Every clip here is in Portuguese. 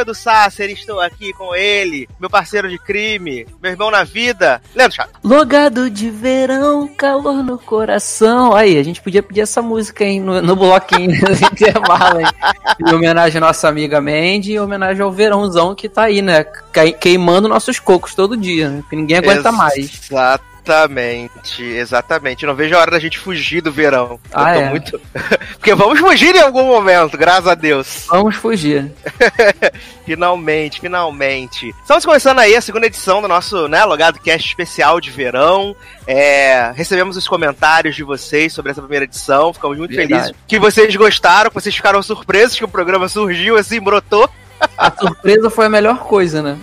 eu sou Edu Sasser estou aqui com ele, meu parceiro de crime, meu irmão na vida, Leandro Chato. Logado de verão, calor no coração. Aí, a gente podia pedir essa música aí no, no bloquinho de intervalo, hein? Em homenagem à nossa amiga Mandy e em homenagem ao verãozão que tá aí, né? Queimando nossos cocos todo dia, né? Que ninguém aguenta mais. Exato. Exatamente, exatamente. Não vejo a hora da gente fugir do verão. Ah, é? muito. Porque vamos fugir em algum momento, graças a Deus. Vamos fugir. finalmente, finalmente. Estamos começando aí a segunda edição do nosso né, Logado Cast especial de verão. É, recebemos os comentários de vocês sobre essa primeira edição. Ficamos muito Verdade. felizes que vocês gostaram, que vocês ficaram surpresos que o programa surgiu assim, brotou. A surpresa foi a melhor coisa, né?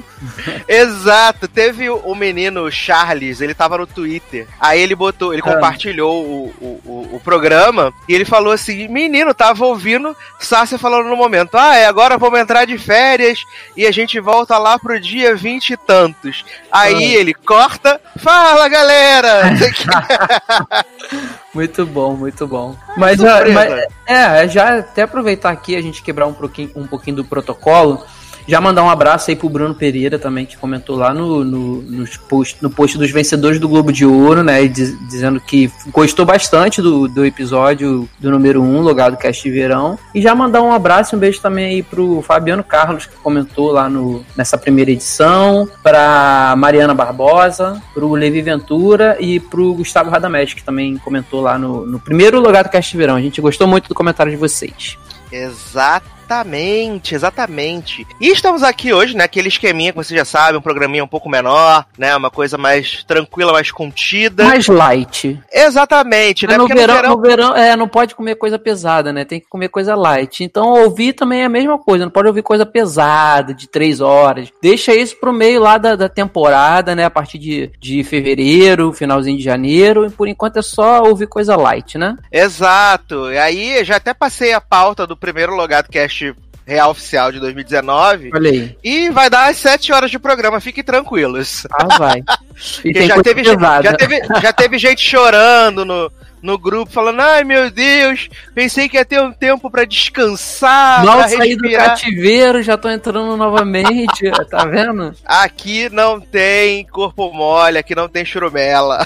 Exato. Teve o menino Charles, ele tava no Twitter. Aí ele botou, ele ah. compartilhou o, o, o, programa e ele falou assim: Menino, tava ouvindo Sácia falando no momento. Ah, é, agora vamos entrar de férias e a gente volta lá pro dia vinte e tantos. Aí ah. ele corta, fala galera! muito bom, muito bom. Mas, mas, é, já até aproveitar aqui a gente quebrar um pouquinho, um pouquinho do protocolo. Já mandar um abraço aí pro Bruno Pereira também, que comentou lá no, no, no, post, no post dos vencedores do Globo de Ouro, né? Diz, dizendo que gostou bastante do, do episódio do número 1, Logado Cast Verão. E já mandar um abraço e um beijo também aí pro Fabiano Carlos, que comentou lá no, nessa primeira edição, pra Mariana Barbosa, pro Levi Ventura e pro Gustavo Radamés, que também comentou lá no, no primeiro Logado Cast Verão. A gente gostou muito do comentário de vocês. Exato Exatamente, exatamente. E estamos aqui hoje, né? Aquele esqueminha que você já sabe, um programinha um pouco menor, né? Uma coisa mais tranquila, mais contida. Mais light. Exatamente, né? No verão, no verão, no verão, é, não pode comer coisa pesada, né? Tem que comer coisa light. Então, ouvir também é a mesma coisa. Não pode ouvir coisa pesada, de três horas. Deixa isso pro meio lá da, da temporada, né? A partir de, de fevereiro, finalzinho de janeiro. E por enquanto é só ouvir coisa light, né? Exato. E aí, já até passei a pauta do primeiro Logado Cast real oficial de 2019. Olha aí. E vai dar as 7 horas de programa, fiquem tranquilos. Ah, vai. já, teve, já, teve, já teve gente chorando no, no grupo falando: ai meu Deus, pensei que ia ter um tempo para descansar. Mal saí do cativeiro, já tô entrando novamente, tá vendo? Aqui não tem corpo mole, aqui não tem churumela.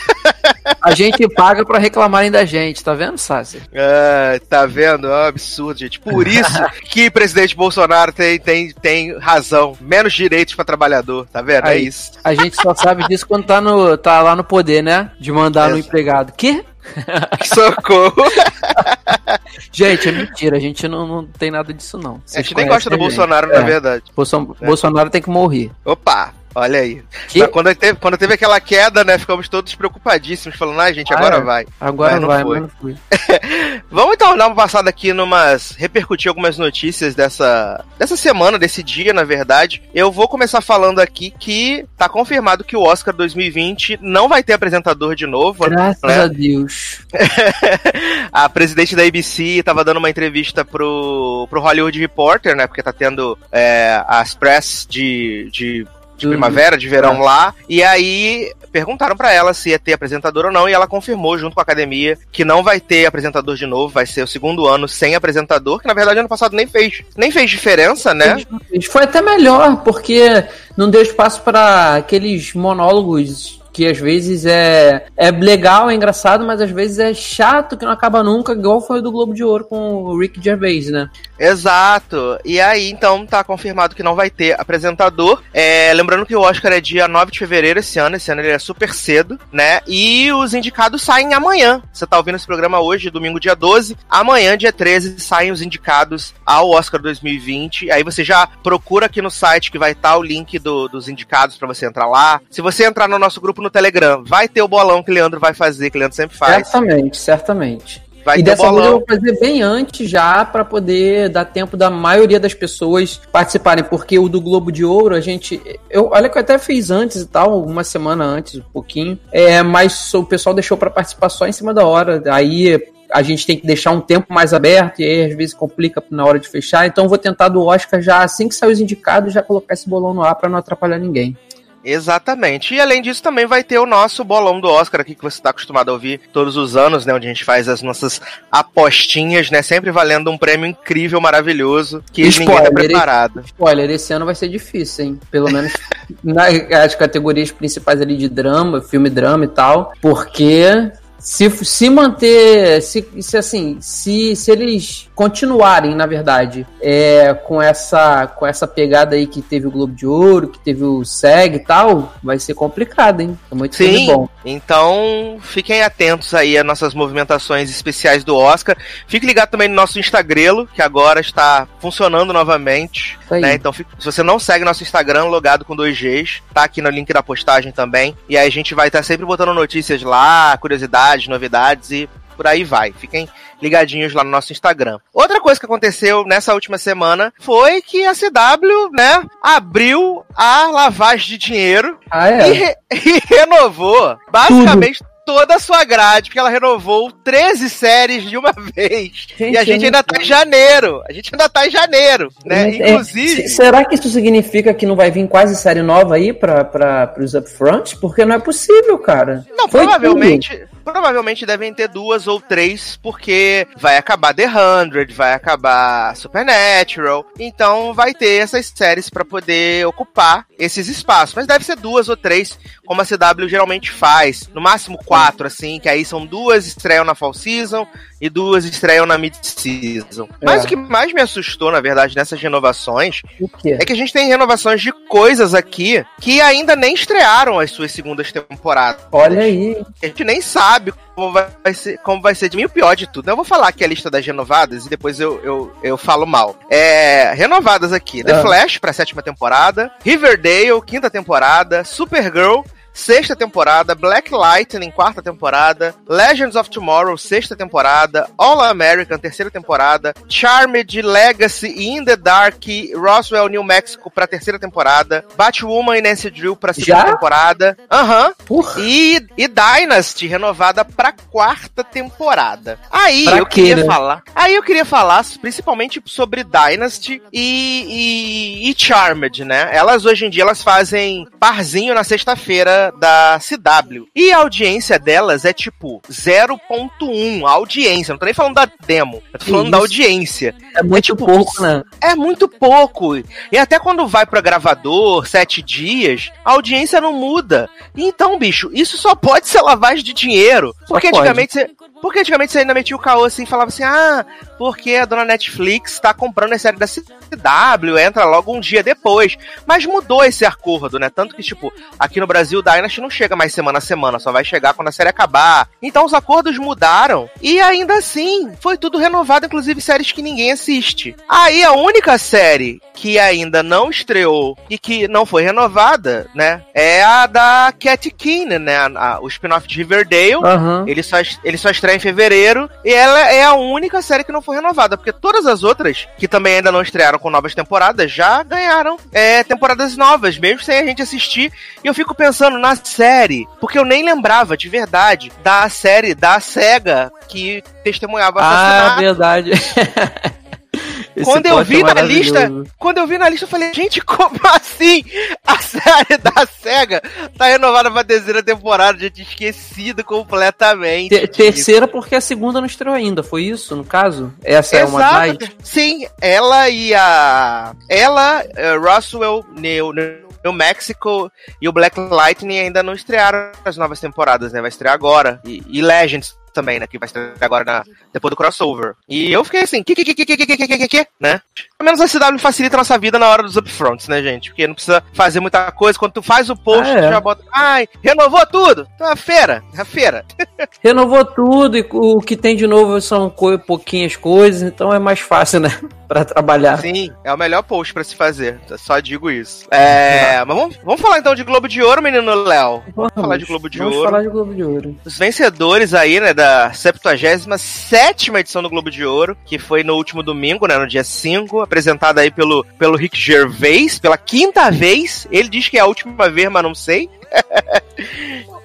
A gente paga para reclamarem da gente, tá vendo, Sassi? É, tá vendo? É um absurdo, gente. Por isso que o presidente Bolsonaro tem, tem, tem razão. Menos direitos para trabalhador, tá vendo? É Aí, é isso. A gente só sabe disso quando tá, no, tá lá no poder, né? De mandar é. no empregado. Que? Socorro! gente, é mentira, a gente não, não tem nada disso, não. Vocês a gente nem gosta do Bolsonaro, é. na verdade. Bolson é. Bolsonaro tem que morrer. Opa! Olha aí. Quando teve, quando teve aquela queda, né? Ficamos todos preocupadíssimos, falando, ah, gente, agora ah, é. vai. Agora mas vai, mas não fui. Vamos então dar uma passada aqui numas. repercutir algumas notícias dessa, dessa semana, desse dia, na verdade. Eu vou começar falando aqui que tá confirmado que o Oscar 2020 não vai ter apresentador de novo. Graças né? a Deus. a presidente da ABC tava dando uma entrevista pro, pro Hollywood Reporter, né? Porque tá tendo é, as press de, de de primavera, de verão é. lá. E aí perguntaram para ela se ia ter apresentador ou não, e ela confirmou junto com a academia que não vai ter apresentador de novo, vai ser o segundo ano sem apresentador, que na verdade ano passado nem fez, nem fez diferença, né? Foi até melhor, porque não deu espaço para aqueles monólogos que às vezes é, é legal, é engraçado, mas às vezes é chato que não acaba nunca, igual foi do Globo de Ouro com o Rick Gervais, né? Exato. E aí, então, tá confirmado que não vai ter apresentador. É, lembrando que o Oscar é dia 9 de fevereiro esse ano, esse ano ele é super cedo, né? E os indicados saem amanhã. Você tá ouvindo esse programa hoje, domingo, dia 12. Amanhã, dia 13, saem os indicados ao Oscar 2020. Aí você já procura aqui no site que vai estar tá o link do, dos indicados para você entrar lá. Se você entrar no nosso grupo no Telegram. Vai ter o bolão que o Leandro vai fazer, que o Leandro sempre faz. Certamente, certamente. Vai e dessa vez eu vou fazer bem antes já para poder dar tempo da maioria das pessoas participarem, porque o do Globo de Ouro a gente, eu olha que eu até fiz antes e tal, uma semana antes, um pouquinho, é, mas o pessoal deixou para participar só em cima da hora. Aí a gente tem que deixar um tempo mais aberto e aí às vezes complica na hora de fechar. Então vou tentar do Oscar já assim que sair os indicados já colocar esse bolão no ar para não atrapalhar ninguém. Exatamente. E além disso, também vai ter o nosso bolão do Oscar aqui, que você está acostumado a ouvir todos os anos, né? Onde a gente faz as nossas apostinhas, né? Sempre valendo um prêmio incrível, maravilhoso, que spoiler, ninguém tá preparado. Spoiler, esse ano vai ser difícil, hein? Pelo menos nas categorias principais ali de drama, filme drama e tal, porque se, se manter, se, se assim, se, se eles continuarem, na verdade, é, com essa com essa pegada aí que teve o Globo de Ouro, que teve o SEG e tal, vai ser complicado, hein? É muito Sim, bom. Então, fiquem atentos aí às nossas movimentações especiais do Oscar. Fique ligado também no nosso Instagram, que agora está funcionando novamente. Né? Então, se você não segue nosso Instagram, logado com dois Gs, tá aqui no link da postagem também. E aí a gente vai estar sempre botando notícias lá, curiosidades, novidades e por aí vai. Fiquem ligadinhos lá no nosso Instagram. Outra coisa que aconteceu nessa última semana foi que a CW, né, abriu a lavagem de dinheiro ah, é? e, re e renovou basicamente Tudo toda a sua grade, porque ela renovou 13 séries de uma vez. Gente, e a gente ainda tá em janeiro. A gente ainda tá em janeiro, né? Mas, Inclusive. É, será que isso significa que não vai vir quase série nova aí para os upfronts? Porque não é possível, cara. Não, Foi provavelmente. Tudo. Provavelmente devem ter duas ou três, porque vai acabar The Hundred, vai acabar Supernatural. Então vai ter essas séries para poder ocupar esses espaços. Mas deve ser duas ou três, como a CW geralmente faz. No máximo quatro, assim, que aí são duas estreiam na Fall Season e duas estreiam na Mid-Season. É. Mas o que mais me assustou, na verdade, nessas renovações é que a gente tem renovações de coisas aqui que ainda nem estrearam as suas segundas temporadas. Olha aí. A gente nem sabe como vai ser, como vai ser de mim o pior de tudo. Eu vou falar aqui a lista das renovadas e depois eu, eu, eu falo mal. É, renovadas aqui: The ah. Flash pra sétima temporada, Riverdale, quinta temporada, Supergirl, sexta temporada, Black Lightning, quarta temporada, Legends of Tomorrow, sexta temporada, All American, terceira temporada, Charmed, Legacy e In the Dark, Roswell, New Mexico pra terceira temporada, Batwoman e Nancy Drew pra segunda Já? temporada, aham, uhum. e, e Dynasty renovada pra quarta temporada. Aí pra eu queria né? falar, aí eu queria falar principalmente sobre Dynasty e, e, e Charmed, né? Elas hoje em dia elas fazem parzinho na sexta-feira da CW. E a audiência delas é tipo 0.1, a audiência. Não tô nem falando da demo, eu tô falando Isso. da audiência. É muito é, tipo, pouco, né? É muito pouco. E até quando vai pro gravador, sete dias, a audiência não muda. Então, bicho, isso só pode ser lavagem de dinheiro. Só porque pode. antigamente você porque antigamente você ainda metia o caô assim, falava assim, ah, porque a dona Netflix tá comprando a série da CW, entra logo um dia depois. Mas mudou esse acordo, né? Tanto que, tipo, aqui no Brasil o Dynasty não chega mais semana a semana, só vai chegar quando a série acabar. Então os acordos mudaram e ainda assim foi tudo renovado, inclusive séries que ninguém assiste. Aí a única série que ainda não estreou e que não foi renovada, né, é a da Cat Keenan, né? A, a, o spin-off de Riverdale. Uhum. Ele, só, ele só estreia em fevereiro. E ela é a única série que não foi renovada. Porque todas as outras, que também ainda não estrearam com novas temporadas, já ganharam é, temporadas novas, mesmo sem a gente assistir. E eu fico pensando na série, porque eu nem lembrava de verdade da série da SEGA que testemunhava Ah, verdade. quando eu vi é na lista, quando eu vi na lista, eu falei, gente, como assim? A série da SEGA tá renovada pra terceira temporada, gente, esquecido completamente. Te terceira porque a segunda não estreou ainda, foi isso, no caso? Essa Exato. é uma mais? Sim, ela e a... Ela, uh, Roswell, New, New Mexico e o Black Lightning ainda não estrearam as novas temporadas, né? Vai estrear agora. E, e Legends também, né? Que vai estrear agora na, depois do crossover. E eu fiquei assim, que, que, que, que, que, que, que, que, que, né? Pelo menos a CW facilita a nossa vida na hora dos upfronts, né, gente? Porque não precisa fazer muita coisa. Quando tu faz o post, ah, é. tu já bota. Ai, renovou tudo! Então é feira, é a feira. renovou tudo e o que tem de novo são co pouquinhas coisas, então é mais fácil, né? pra trabalhar. Sim, é o melhor post pra se fazer. Só digo isso. É, mas vamos, vamos falar então de Globo de Ouro, menino Léo. Vamos, vamos falar de Globo de vamos Ouro. Vamos falar de Globo de Ouro. Os vencedores aí, né, da 77 edição do Globo de Ouro, que foi no último domingo, né, no dia 5, apresentada aí pelo, pelo Rick Gervais, pela quinta vez. Ele diz que é a última vez, mas não sei.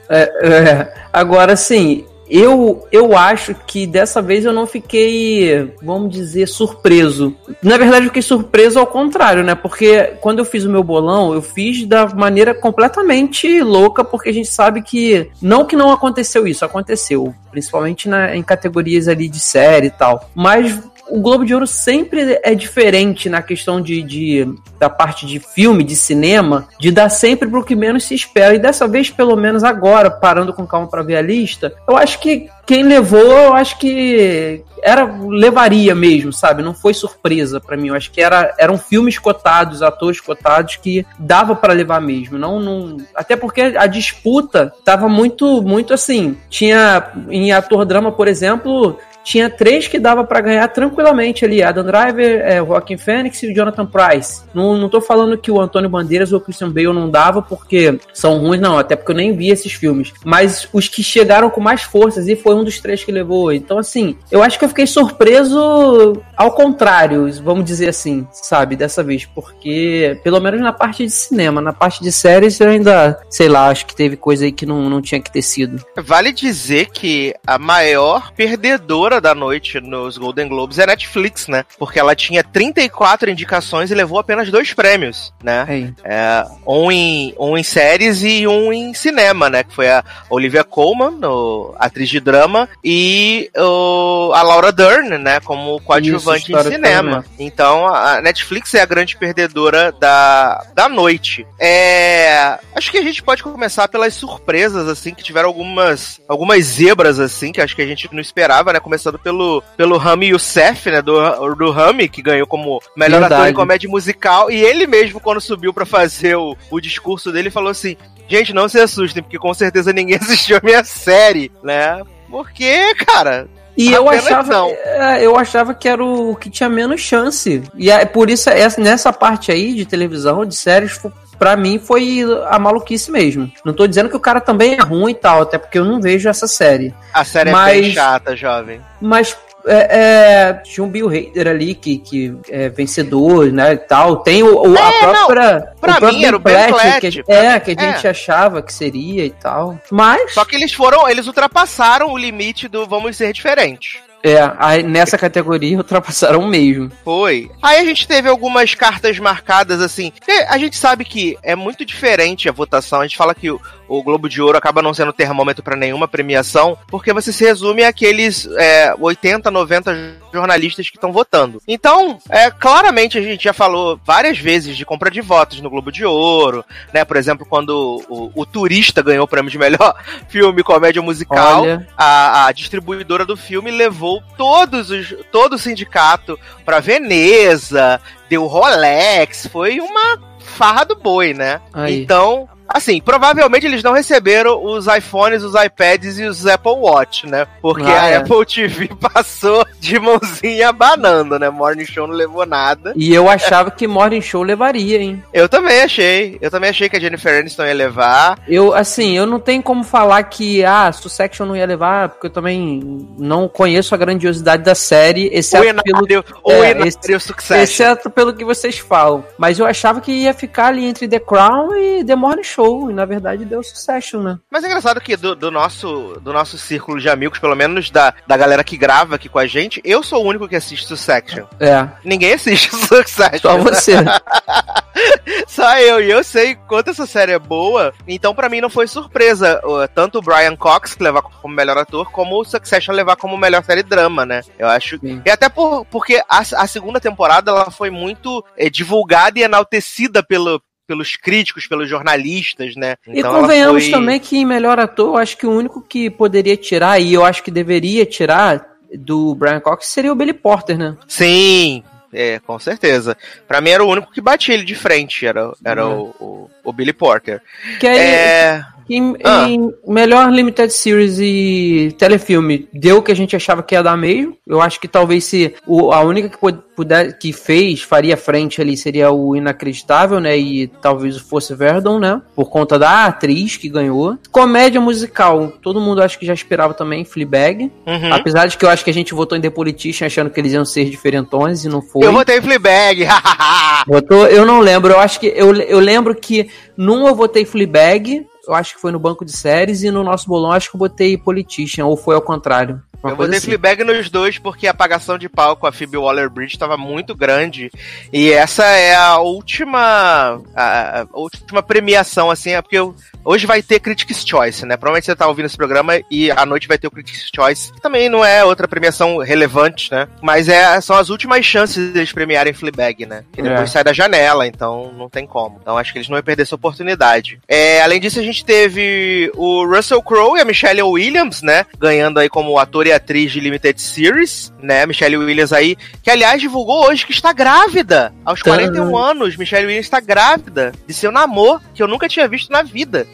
é, é, agora sim, eu, eu acho que dessa vez eu não fiquei, vamos dizer, surpreso. Na verdade, eu fiquei surpreso ao contrário, né? Porque quando eu fiz o meu bolão, eu fiz da maneira completamente louca, porque a gente sabe que. Não que não aconteceu isso, aconteceu. Principalmente na, em categorias ali de série e tal. Mas o Globo de Ouro sempre é diferente na questão de, de, da parte de filme, de cinema, de dar sempre pro que menos se espera. E dessa vez, pelo menos agora, parando com calma para ver a lista, eu acho que quem levou, eu acho que era levaria mesmo, sabe? Não foi surpresa para mim. Eu acho que era, eram filmes cotados, atores cotados que dava para levar mesmo. Não, não, até porque a disputa tava muito, muito assim. Tinha em ator drama, por exemplo, tinha três que dava para ganhar tranquilamente ali: Adam Driver, é, Joaquin Phoenix e o Jonathan Price. Não, não tô falando que o Antônio Bandeiras ou o Christian Bale não dava porque são ruins, não, até porque eu nem vi esses filmes. Mas os que chegaram com mais forças e foi um dos três que levou. Então, assim, eu acho que eu fiquei surpreso ao contrário, vamos dizer assim, sabe, dessa vez, porque pelo menos na parte de cinema, na parte de séries eu ainda, sei lá, acho que teve coisa aí que não, não tinha que ter sido. Vale dizer que a maior perdedora da noite nos Golden Globes é a Netflix, né? Porque ela tinha 34 indicações e levou apenas dois prêmios, né? É, um, em, um em séries e um em cinema, né? Que foi a Olivia Colman, no, atriz de drama, e o, a Laura Dern, né? Como coadjuvante Isso, em cinema. Então a Netflix é a grande perdedora da, da noite. É, acho que a gente pode começar pelas surpresas, assim, que tiveram algumas, algumas zebras, assim, que acho que a gente não esperava, né? Começando começando pelo, pelo Rami Youssef, né? Do, do Rami, que ganhou como melhor Verdade. ator em comédia musical. E ele mesmo, quando subiu para fazer o, o discurso dele, falou assim: Gente, não se assustem, porque com certeza ninguém assistiu a minha série, né? Porque, cara, e eu achava, é, eu achava que era o que tinha menos chance. E é por isso, essa, nessa parte aí de televisão, de séries, pra mim foi a maluquice mesmo. Não tô dizendo que o cara também é ruim e tal, até porque eu não vejo essa série. A série mas, é bem chata, jovem. Mas é, é, tinha um Bill Hader ali que, que é vencedor, né, e tal. Tem o, o a é, própria... Não, pra o mim era o Ben que, É, que a gente é. achava que seria e tal. Mas... Só que eles foram, eles ultrapassaram o limite do vamos ser diferentes. É, aí nessa categoria ultrapassaram mesmo. Foi. Aí a gente teve algumas cartas marcadas assim. A gente sabe que é muito diferente a votação. A gente fala que o, o Globo de Ouro acaba não sendo termômetro para nenhuma premiação, porque você se resume àqueles é, 80, 90 jornalistas que estão votando. Então, é, claramente a gente já falou várias vezes de compra de votos no Globo de Ouro, né? Por exemplo, quando o, o Turista ganhou o prêmio de melhor filme comédia musical, a, a, distribuidora do filme levou todos os, todo o sindicato para Veneza, deu Rolex, foi uma farra do boi, né? Aí. Então, Assim, provavelmente eles não receberam os iPhones, os iPads e os Apple Watch, né? Porque ah, a é. Apple TV passou de mãozinha abanando, né? Morning Show não levou nada. E eu achava que Morning Show levaria, hein? Eu também achei. Eu também achei que a Jennifer Aniston ia levar. Eu, assim, eu não tenho como falar que, ah, Succession não ia levar, porque eu também não conheço a grandiosidade da série, exceto o Inário, pelo... O é, Inário Succession. Exceto pelo que vocês falam. Mas eu achava que ia ficar ali entre The Crown e The Morning Show show e na verdade deu sucesso, né? Mas é engraçado que do, do, nosso, do nosso círculo de amigos, pelo menos da, da galera que grava aqui com a gente, eu sou o único que assiste Succession. É. Ninguém assiste Succession. Só você. Só eu, e eu sei quanto essa série é boa, então para mim não foi surpresa tanto o Brian Cox levar como melhor ator, como o Succession levar como melhor série drama, né? Eu acho. Sim. E até por, porque a, a segunda temporada ela foi muito é, divulgada e enaltecida pelo, pelos críticos, pelos jornalistas, né? Então e convenhamos foi... também que em melhor ator, eu acho que o único que poderia tirar, e eu acho que deveria tirar do Brian Cox seria o Billy Porter, né? Sim, é, com certeza. Pra mim era o único que batia ele de frente, era, era é. o, o, o, Billy Porter. Que aí, é... Em, ah. em, melhor limited series e telefilme, deu o que a gente achava que ia dar mesmo. Eu acho que talvez se o, a única que puder, que fez, faria frente ali seria o Inacreditável, né? E talvez fosse Verdon, né? Por conta da atriz que ganhou. Comédia musical, todo mundo acho que já esperava também, Fleabag. Uhum. Apesar de que eu acho que a gente votou em The Politician achando que eles iam ser diferentões e não foi. Eu votei em Fleabag. votou, eu não lembro, eu acho que eu, eu lembro que num eu votei Fleabag eu acho que foi no banco de séries, e no nosso bolão acho que eu botei Politician, ou foi ao contrário. Uma eu botei assim. Fleabag nos dois porque a apagação de palco com a Phoebe Waller-Bridge estava muito grande. E essa é a última a, a, última premiação, assim, é porque eu, hoje vai ter Critics' Choice, né? Provavelmente você tá ouvindo esse programa e à noite vai ter o Critics' Choice, que também não é outra premiação relevante, né? Mas é, são as últimas chances deles premiarem Fleabag, né? Que depois é. sai da janela, então não tem como. Então acho que eles não vão perder essa oportunidade. É, além disso, a gente teve o Russell Crowe e a Michelle Williams, né? Ganhando aí como ator e atriz de Limited Series, né? Michelle Williams aí, que aliás divulgou hoje que está grávida. Aos 41 anos, Michelle Williams está grávida de seu namoro, que eu nunca tinha visto na vida.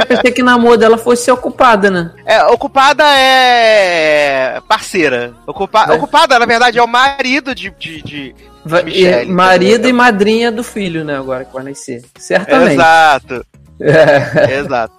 Eu pensei que o namoro dela fosse ocupada, né? É, ocupada é parceira. Ocupa... Ocupada, na verdade, é o marido de, de, de Michelle, marido e madrinha do filho, né? Agora que vai nascer. Certamente. Exato. É. Exato.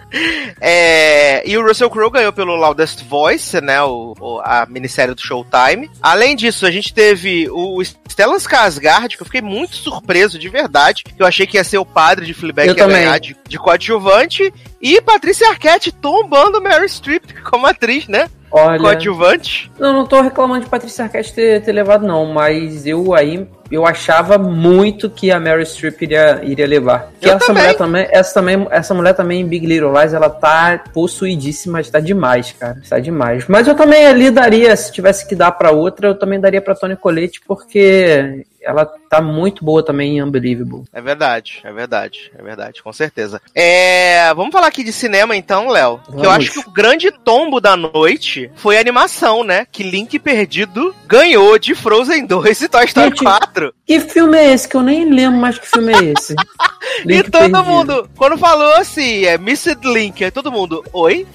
é, e o Russell Crowe ganhou pelo Loudest Voice, né? O, o, a minissérie do Showtime. Além disso, a gente teve o Stellan Skarsgård, que eu fiquei muito surpreso, de verdade. Eu achei que ia ser o padre de Fleabag que ia ganhar de, de coadjuvante. E Patrícia Arquette tombando Mary Streep como atriz, né? Olha, coadjuvante. Não, não tô reclamando de Patrícia Arquette ter, ter levado, não, mas eu aí eu achava muito que a Mary Streep iria, iria levar. Que essa também. mulher também, essa também, essa mulher também em Big Little Lies, ela tá possuidíssima, está demais, cara, está demais. Mas eu também ali daria, se tivesse que dar para outra, eu também daria para Tony Colette porque ela tá muito boa também em Unbelievable. É verdade, é verdade, é verdade, com certeza. É, vamos falar aqui de cinema então, Léo. Que eu acho que o grande tombo da noite foi a animação, né? Que Link Perdido ganhou de Frozen 2 e Toy Story Gente, 4. Que filme é esse? Que eu nem lembro mais que filme é esse. e todo perdido. mundo, quando falou assim, é Missed Link, é todo mundo, oi?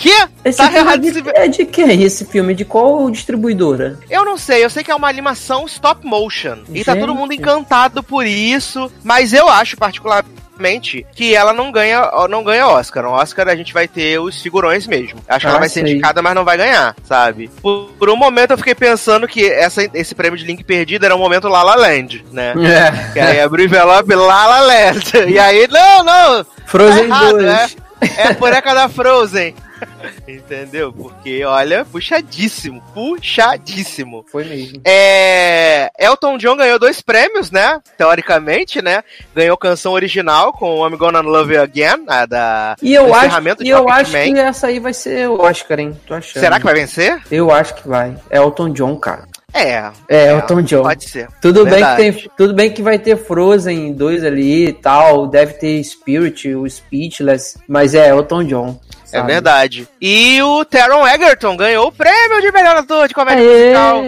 Que? Esse tá errado é de, é de que é esse filme? De qual distribuidora? Eu não sei, eu sei que é uma animação stop motion. Gente. E tá todo mundo encantado por isso, mas eu acho particularmente que ela não ganha, não ganha Oscar. No Oscar a gente vai ter os figurões mesmo. Acho ah, que ela ah, vai ser indicada, mas não vai ganhar, sabe? Por, por, um momento eu fiquei pensando que essa, esse prêmio de Link perdido era um momento La La Land, né? É. Que aí abriu o envelope La La Land. E aí, não, não! Frozen tá errado, 2. É, é a boneca da Frozen. Entendeu? Porque, olha, puxadíssimo. Puxadíssimo. Foi mesmo. É... Elton John ganhou dois prêmios, né? Teoricamente, né? Ganhou canção original com I'm Gonna Love You Again, a da e eu acho, e eu acho que essa aí vai ser o Oscar, hein? Tô achando. Será que vai vencer? Eu acho que vai. É Elton John, cara. É. É, é Elton John. Pode ser. Tudo bem, que tem, tudo bem que vai ter Frozen 2 ali e tal, deve ter Spirit, o Speechless, mas é Elton John. É sabe? É verdade. E o Taron Egerton ganhou o prêmio de melhor ator de comédia musical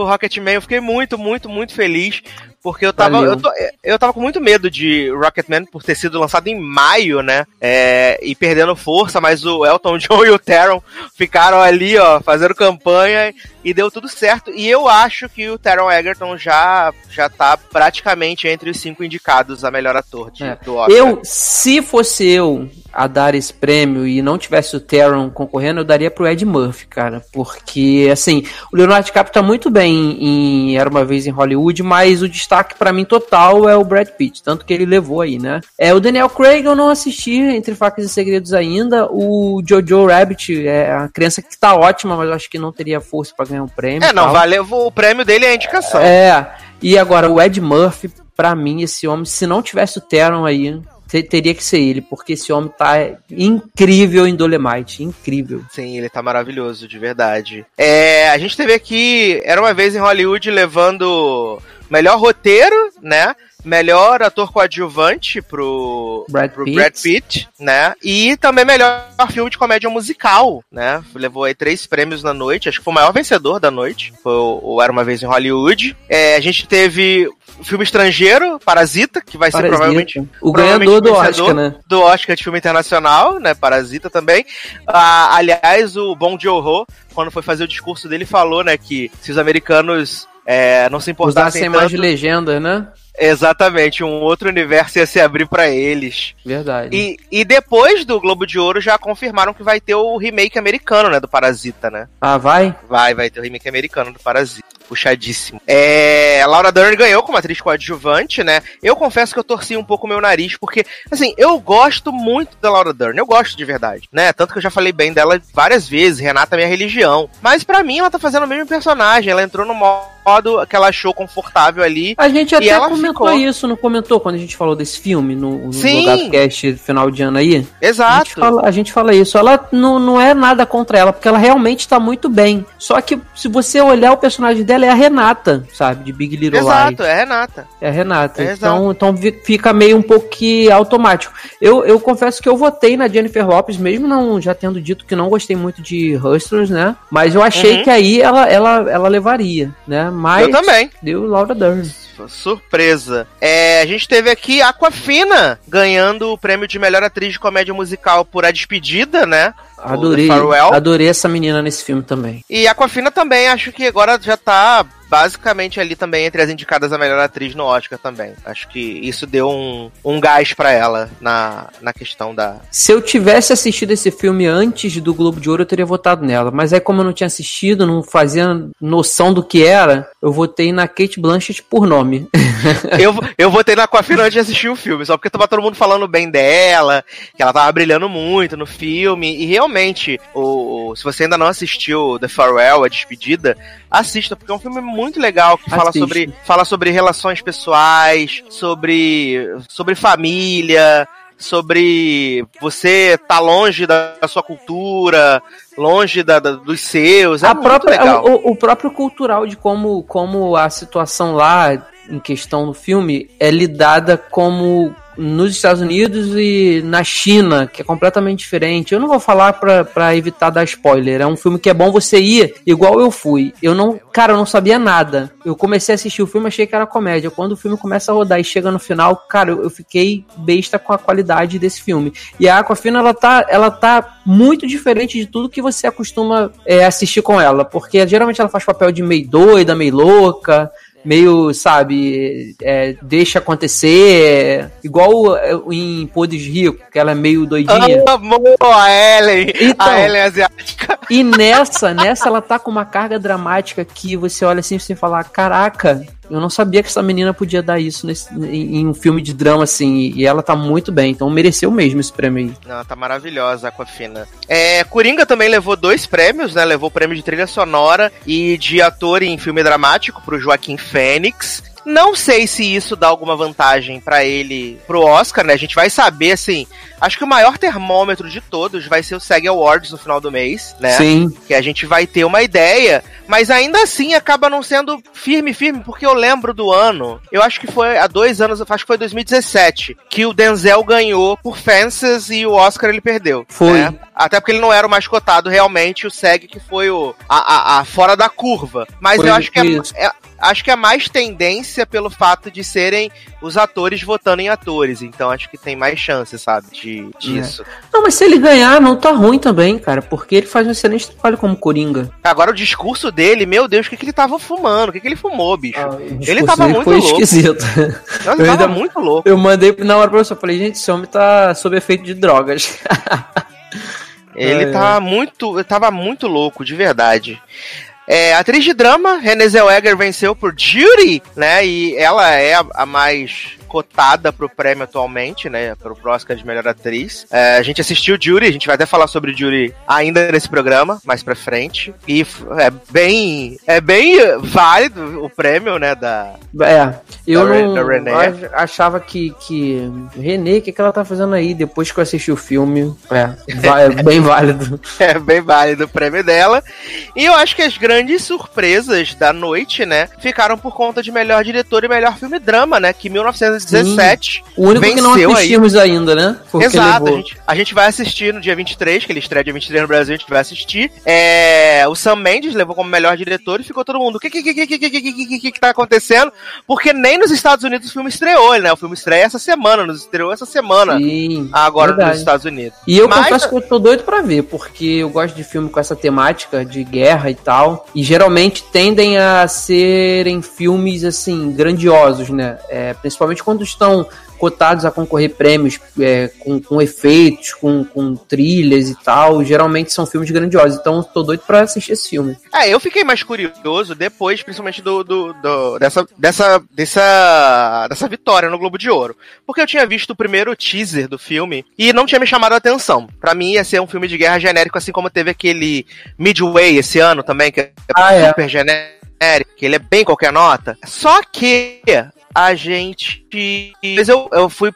por Rocketman. Eu fiquei muito, muito, muito feliz. Porque eu tava, eu, tô, eu tava com muito medo de Rocketman por ter sido lançado em maio, né? É, e perdendo força, mas o Elton John e o Taron ficaram ali, ó, fazendo campanha e deu tudo certo. E eu acho que o Taron Egerton já, já tá praticamente entre os cinco indicados a melhor ator de, é. do Oscar. Eu, se fosse eu a dar esse prêmio e não tivesse o Taron concorrendo, eu daria pro Ed Murphy, cara. Porque, assim, o Leonardo DiCaprio tá muito bem em Era Uma Vez em Hollywood, mas o destaque para mim total é o Brad Pitt, tanto que ele levou aí, né? É, o Daniel Craig eu não assisti Entre Facas e Segredos ainda, o Jojo Rabbit é a criança que tá ótima, mas eu acho que não teria força para ganhar um prêmio. É, não, valeu, o prêmio dele é a indicação. É, e agora o Ed Murphy, para mim, esse homem, se não tivesse o Teron aí, teria que ser ele, porque esse homem tá incrível em Dolemite, incrível. Sim, ele tá maravilhoso, de verdade. É, a gente teve aqui, era uma vez em Hollywood levando melhor roteiro, né? melhor ator coadjuvante pro Brad, pro Pitt. Brad Pitt, né? E também melhor filme de comédia musical, né? Levou aí três prêmios na noite, acho que foi o maior vencedor da noite. Foi o, Era Uma Vez em Hollywood. É, a gente teve filme estrangeiro, Parasita, que vai Parasita. ser provavelmente o ganhador do Oscar, né? Do Oscar de filme internacional, né? Parasita também. Ah, aliás, o Bong Joon-ho, quando foi fazer o discurso dele, falou, né, que se os americanos é, não se importassem Usassem tanto... mais legenda, né? Exatamente, um outro universo ia se abrir para eles. Verdade. E, e depois do Globo de Ouro já confirmaram que vai ter o remake americano, né, do Parasita, né? Ah, vai? Vai, vai ter o remake americano do Parasita. Puxadíssimo. É, Laura Dern ganhou como atriz coadjuvante, né? Eu confesso que eu torci um pouco o meu nariz, porque, assim, eu gosto muito da Laura Dern, eu gosto de verdade, né? Tanto que eu já falei bem dela várias vezes, Renata é minha religião. Mas para mim ela tá fazendo o mesmo personagem, ela entrou no modo que ela achou confortável ali. A gente até comentou ficou... isso, não comentou quando a gente falou desse filme no, no Sim. Final de ano aí? Exato. A gente, fala, a gente fala isso. Ela não, não é nada contra ela, porque ela realmente tá muito bem. Só que se você olhar o personagem dela, é a Renata, sabe? De Big Little Lies. Exato, é a Renata. É a Renata. É então, então fica meio um pouco que automático. Eu, eu confesso que eu votei na Jennifer Lopes, mesmo não já tendo dito que não gostei muito de Hustlers, né? Mas eu achei uhum. que aí ela, ela, ela levaria, né? Mas eu também. Deu Laura Dern. Surpresa. É, a gente teve aqui Aquafina ganhando o prêmio de melhor atriz de comédia musical por A Despedida, né? Adorei, adorei essa menina nesse filme também. E Aquafina também, acho que agora já tá basicamente ali também entre as indicadas a melhor atriz no Oscar também. Acho que isso deu um, um gás para ela na, na questão da. Se eu tivesse assistido esse filme antes do Globo de Ouro, eu teria votado nela. Mas aí, como eu não tinha assistido, não fazia noção do que era, eu votei na Kate Blanchett por nome. eu, eu votei na Aquafina antes de assistir o filme, só porque tava todo mundo falando bem dela, que ela tava brilhando muito no filme. E realmente, o, se você ainda não assistiu The Farewell, a despedida, assista, porque é um filme muito legal que fala sobre, fala sobre relações pessoais, sobre, sobre família, sobre você tá longe da, da sua cultura, longe da, da, dos seus. É a própria, o, o, próprio cultural de como, como a situação lá em questão no filme é lidada como nos Estados Unidos e na China, que é completamente diferente. Eu não vou falar pra evitar dar spoiler. É um filme que é bom você ir igual eu fui. Eu não, cara, eu não sabia nada. Eu comecei a assistir o filme, achei que era comédia. Quando o filme começa a rodar e chega no final, cara, eu, eu fiquei besta com a qualidade desse filme. E a Aquafina, ela tá, ela tá muito diferente de tudo que você acostuma é, assistir com ela. Porque geralmente ela faz papel de meio doida, meio louca meio, sabe, é, deixa acontecer, igual é, em Podes Rico, que ela é meio doidinha. Amor, a Ellen, então, a Ellen asiática. E nessa, nessa ela tá com uma carga dramática que você olha assim e você fala, caraca, eu não sabia que essa menina podia dar isso nesse, em, em, um filme de drama, assim, e ela tá muito bem, então mereceu mesmo esse prêmio aí. Não, tá maravilhosa, Aquafina. É, Coringa também levou dois prêmios, né? Levou o prêmio de trilha sonora e de ator em filme dramático pro Joaquim Fênix. Não sei se isso dá alguma vantagem para ele pro Oscar, né? A gente vai saber, assim. Acho que o maior termômetro de todos vai ser o SEG Awards no final do mês, né? Sim. Que a gente vai ter uma ideia, mas ainda assim acaba não sendo firme, firme, porque eu lembro do ano, eu acho que foi há dois anos, acho que foi 2017, que o Denzel ganhou por Fences e o Oscar ele perdeu. Foi. Né? Até porque ele não era o mais cotado realmente, o SEG que foi o a, a, a fora da curva. Mas foi eu acho que é, é, acho que é mais tendência pelo fato de serem os atores votando em atores. Então acho que tem mais chance, sabe, de, disso. É. Não, mas se ele ganhar, não tá ruim também, cara, porque ele faz um excelente trabalho como Coringa. Agora o discurso dele, meu Deus, o que, que ele tava fumando? O que, que ele fumou, bicho? Ah, ele tava muito foi louco. esquisito. Não, ele tava ainda, muito louco. Eu mandei na hora pra você, eu falei, gente, esse homem tá sob efeito de drogas. ele é, tá é. muito. Tava muito louco, de verdade. É, atriz de drama, Renée Zellweger venceu por Judy, né? E ela é a, a mais cotada pro prêmio atualmente, né? Pro Oscar de melhor atriz. É, a gente assistiu Jury, a gente vai até falar sobre Jury ainda nesse programa, mais pra frente. E é bem. É bem válido o prêmio, né? Da. É, eu da, não da achava que. que René, o que, que ela tá fazendo aí? Depois que eu assisti o filme. É, é bem válido. é bem válido o prêmio dela. E eu acho que as grandes surpresas da noite, né? Ficaram por conta de melhor diretor e melhor filme drama, né? Que 1900 1917. Sim. O único que não assistimos aí. ainda, né? Porque Exato. A, gente, a gente, vai assistir no dia 23, que ele estreia dia 23 no Brasil, a gente vai assistir. É, o Sam Mendes levou como melhor diretor e ficou todo mundo. O que que, que, que, que, que, que, que, que tá acontecendo? Porque nem nos Estados Unidos o filme estreou, né? O filme estreia essa semana, nos estreou essa semana. Sim, agora verdade. nos Estados Unidos. E eu Mas... confesso que eu tô doido pra ver, porque eu gosto de filme com essa temática de guerra e tal. E geralmente tendem a serem filmes, assim, grandiosos, né? É, principalmente com quando estão cotados a concorrer prêmios é, com, com, efeitos, com, com, trilhas e tal, geralmente são filmes grandiosos. Então tô doido pra assistir esse filme. É, eu fiquei mais curioso depois, principalmente do, do, do, dessa, dessa, dessa, dessa vitória no Globo de Ouro. Porque eu tinha visto o primeiro teaser do filme e não tinha me chamado a atenção. Para mim ia ser um filme de guerra genérico, assim como teve aquele Midway esse ano também, que é ah, é. super é. genérico que ele é bem qualquer nota. Só que a gente. Mas eu, eu fui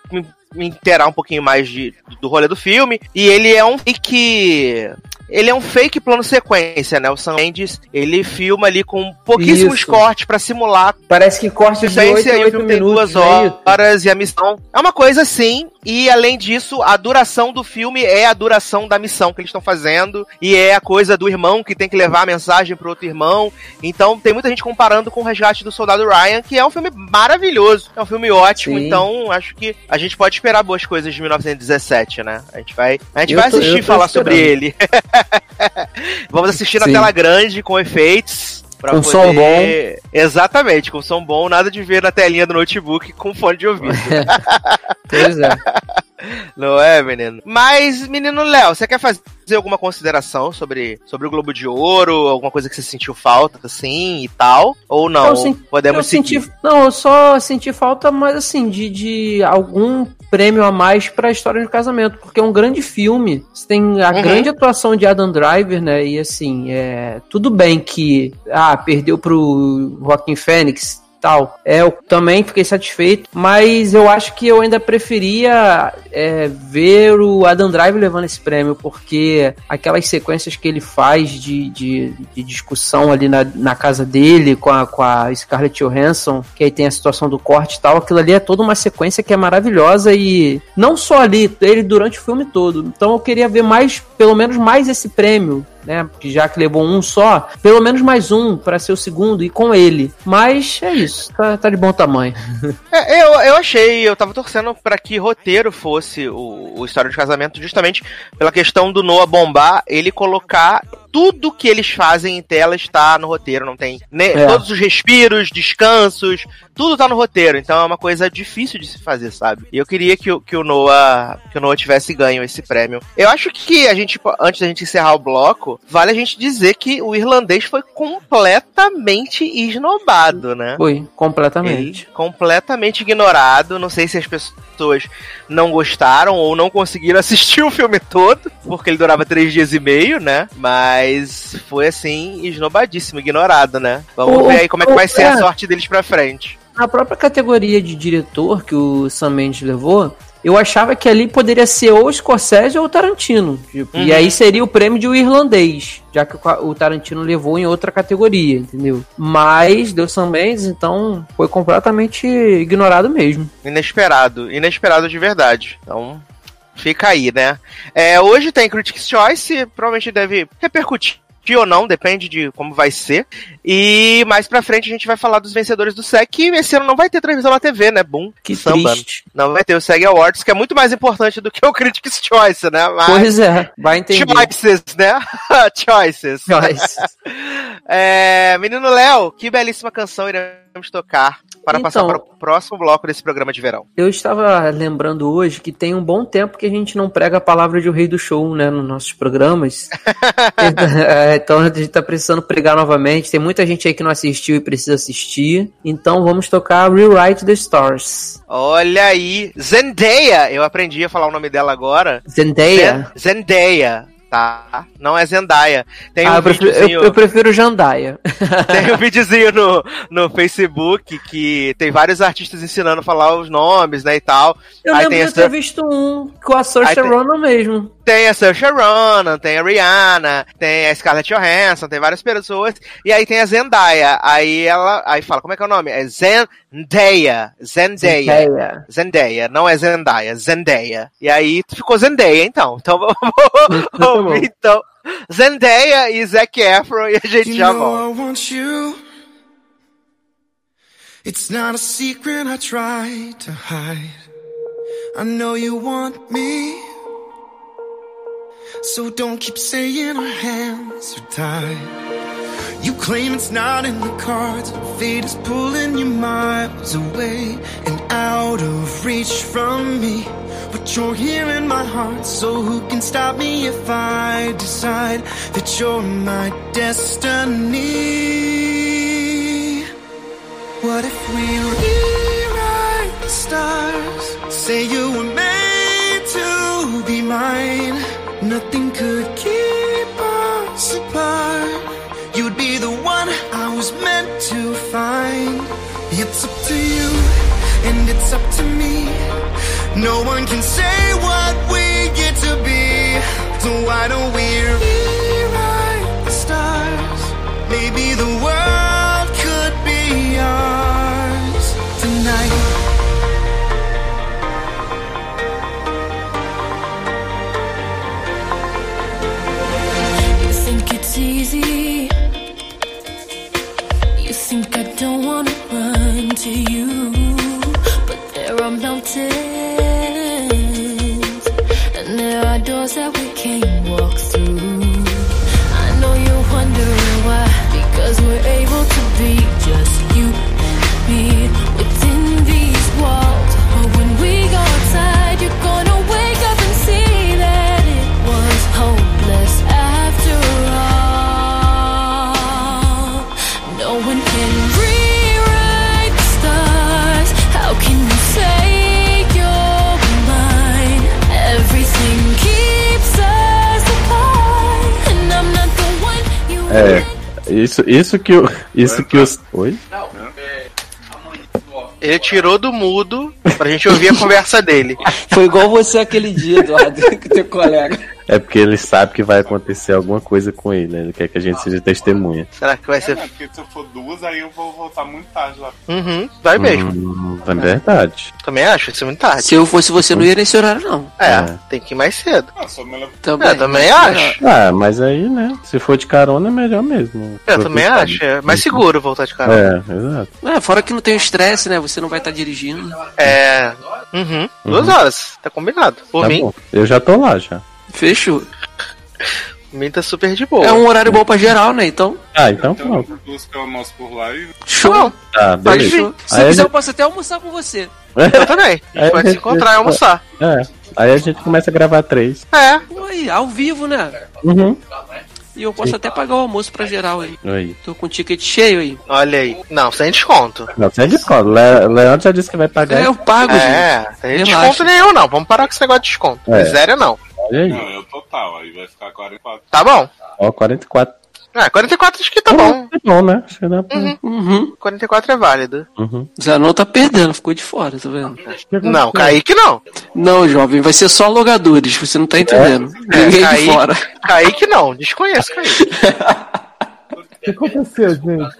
me inteirar um pouquinho mais de, do rolê do filme. E ele é um fake. Ele é um fake plano sequência, né? O Sam Mendes, ele filma ali com pouquíssimos Isso. cortes para simular. Parece que corte de 8 e o filme tem duas horas e a missão. É uma coisa assim, e além disso, a duração do filme é a duração da missão que eles estão fazendo. E é a coisa do irmão que tem que levar a mensagem pro outro irmão. Então tem muita gente comparando com o Resgate do Soldado Ryan, que é um filme maravilhoso. É um filme ótimo. Sim. Então acho que a gente pode esperar boas coisas de 1917, né? A gente vai, a gente vai assistir e falar esperando. sobre ele. Vamos assistir na Sim. tela grande, com efeitos. Com poder... som bom. Exatamente, com som bom, nada de ver na telinha do notebook com fone de ouvido. pois é. Não é, menino? Mas, menino Léo, você quer fazer alguma consideração sobre, sobre o Globo de Ouro? Alguma coisa que você sentiu falta, assim, e tal? Ou não? Eu sen... Podemos eu seguir? Senti... Não, eu só senti falta, mas assim, de, de algum prêmio a mais pra história de casamento, porque é um grande filme. Você tem a uhum. grande atuação de Adam Driver, né? E assim, é tudo bem que ah, perdeu pro Joaquim Fênix, tal. É, eu também fiquei satisfeito, mas eu acho que eu ainda preferia é, ver o Adam Drive levando esse prêmio, porque aquelas sequências que ele faz de, de, de discussão ali na, na casa dele com a, com a Scarlett Johansson, que aí tem a situação do corte e tal, aquilo ali é toda uma sequência que é maravilhosa e não só ali, ele durante o filme todo. Então eu queria ver mais, pelo menos mais esse prêmio né? Porque já que levou um só, pelo menos mais um para ser o segundo e com ele. Mas é isso, tá, tá de bom tamanho. É, eu, eu achei, eu tava torcendo para que roteiro fosse o, o História de Casamento, justamente pela questão do Noah bombar, ele colocar tudo que eles fazem em tela está no roteiro, não tem né, é. todos os respiros, descansos, tudo tá no roteiro, então é uma coisa difícil de se fazer, sabe? E eu queria que, que o Noah que o Noah tivesse ganho esse prêmio. Eu acho que a gente antes da gente encerrar o bloco, vale a gente dizer que o irlandês foi completamente esnobado, né? Foi, completamente. Ele, completamente ignorado, não sei se as pessoas não gostaram ou não conseguiram assistir o filme todo, porque ele durava três dias e meio, né? Mas foi assim, esnobadíssimo, ignorado, né? Vamos o, ver aí como é que vai ser é. a sorte deles pra frente. A própria categoria de diretor que o Sam Mendes levou, eu achava que ali poderia ser ou Scorsese ou Tarantino. Tipo, uhum. E aí seria o prêmio de um irlandês, já que o Tarantino levou em outra categoria, entendeu? Mas deu Sam Mendes, então foi completamente ignorado mesmo. Inesperado, inesperado de verdade. Então, fica aí, né? É, hoje tem Critics' Choice, provavelmente deve repercutir ou não, depende de como vai ser. E mais pra frente a gente vai falar dos vencedores do SEG, que esse ano não vai ter transmissão na TV, né? Boom. Que samba. Triste. Não vai ter o SEG Awards, que é muito mais importante do que o Critics' Choice, né? Mas... Pois é, vai entender. Choices, né? Choices. Choices. é, menino Léo, que belíssima canção iremos tocar para então, passar para o próximo bloco desse programa de verão. Eu estava lembrando hoje que tem um bom tempo que a gente não prega a palavra de o rei do show, né, nos nossos programas. É, então a gente está precisando pregar novamente. Tem muita gente aí que não assistiu e precisa assistir. Então vamos tocar Rewrite the Stars. Olha aí, Zendaya. Eu aprendi a falar o nome dela agora. Zendaya. Zendaya tá? Não é Zendaya. Tem ah, um eu, prefiro, eu, eu, prefiro Jandaia. Tem um videozinho no, no Facebook que tem vários artistas ensinando a falar os nomes, né, e tal. Eu Aí lembro de essa... ter visto um com a Saoirse tem... Ronan mesmo. Tem a Saoirse Ronan, tem a Rihanna, tem a Scarlett Johansson, tem várias pessoas. E aí tem a Zendaya. Aí ela, aí fala, como é que é o nome? É Zendaya. Zendaya. Zendaya, Zendaya não é Zendaya, Zendaya. E aí ficou Zendaya, então. Então vamos ouvir, então. Zendaya e Zac Efron e a gente you já volta. It's not a secret I try to hide. I know you want me. So don't keep saying our hands are tied. You claim it's not in the cards. Fate is pulling you miles away and out of reach from me. But you're here in my heart, so who can stop me if I decide that you're my destiny? What if we rewrite the stars? Say you were made to be mine. Nothing could keep us apart. You'd be the one I was meant to find. It's up to you, and it's up to me. No one can say what we get to be. So why don't we rewrite the stars? Maybe the isso, isso que o. Isso que os. Oi? Ele tirou do mudo pra gente ouvir a conversa dele. Foi igual você aquele dia, Eduardo, com teu colega. É porque ele sabe que vai acontecer alguma coisa com ele, né? Ele quer que a gente seja testemunha. Será que vai ser. É, porque se eu for duas, aí eu vou voltar muito tarde lá. Uhum, vai mesmo. Hum, é verdade. Também acho, vai ser muito tarde. Se eu fosse você, não ia nesse horário, não. É, É. tem que ir mais cedo. Ah, só me leva. Também, É, também acho. Ah, mas aí, né? Se for de carona, é melhor mesmo. Eu também acho. É mais seguro voltar de carro. É, exato. É, fora que não tem o estresse, né? Você não vai estar dirigindo. É. Uhum. Duas horas. Tá combinado. Por Tá mim, bom. Eu já tô lá já. Fechou. mim tá super de boa. É um horário bom pra geral, né? Então, Ah, então Então, pronto. duas que eu almoço por lá e. show. Tá, beleza. Se Aí quiser, eu gente- posso até almoçar com você. Eu também. A gente É, pode se encontrar e almoçar. É. Aí a gente começa a gravar três. É. Oi, ao vivo, né? Uhum. E eu posso até pagar o almoço pra geral aí. Aí. Tô com o ticket cheio aí. Olha aí. Não, sem desconto. Não, sem desconto. Le Leandro já disse que vai pagar. É, eu pago, gente. É, tem Relaxa. desconto nenhum, não. Vamos parar com esse negócio de desconto. É. Miséria, não. Olha aí. Não, é o total, aí vai ficar 44. Tá bom. Ó, 44. É, 44 acho que tá bom. É bom, né? Que dá pra- Uhum. 44 é válido. Uhum. Zanon tá perdendo, ficou de fora, tá vendo? Não, Kaique não. Não, jovem, vai ser só logadores, você não tá entendendo. É, Ninguém de Kaique, fora. Kaique não. Desconheço Kaique. O que aconteceu, gente?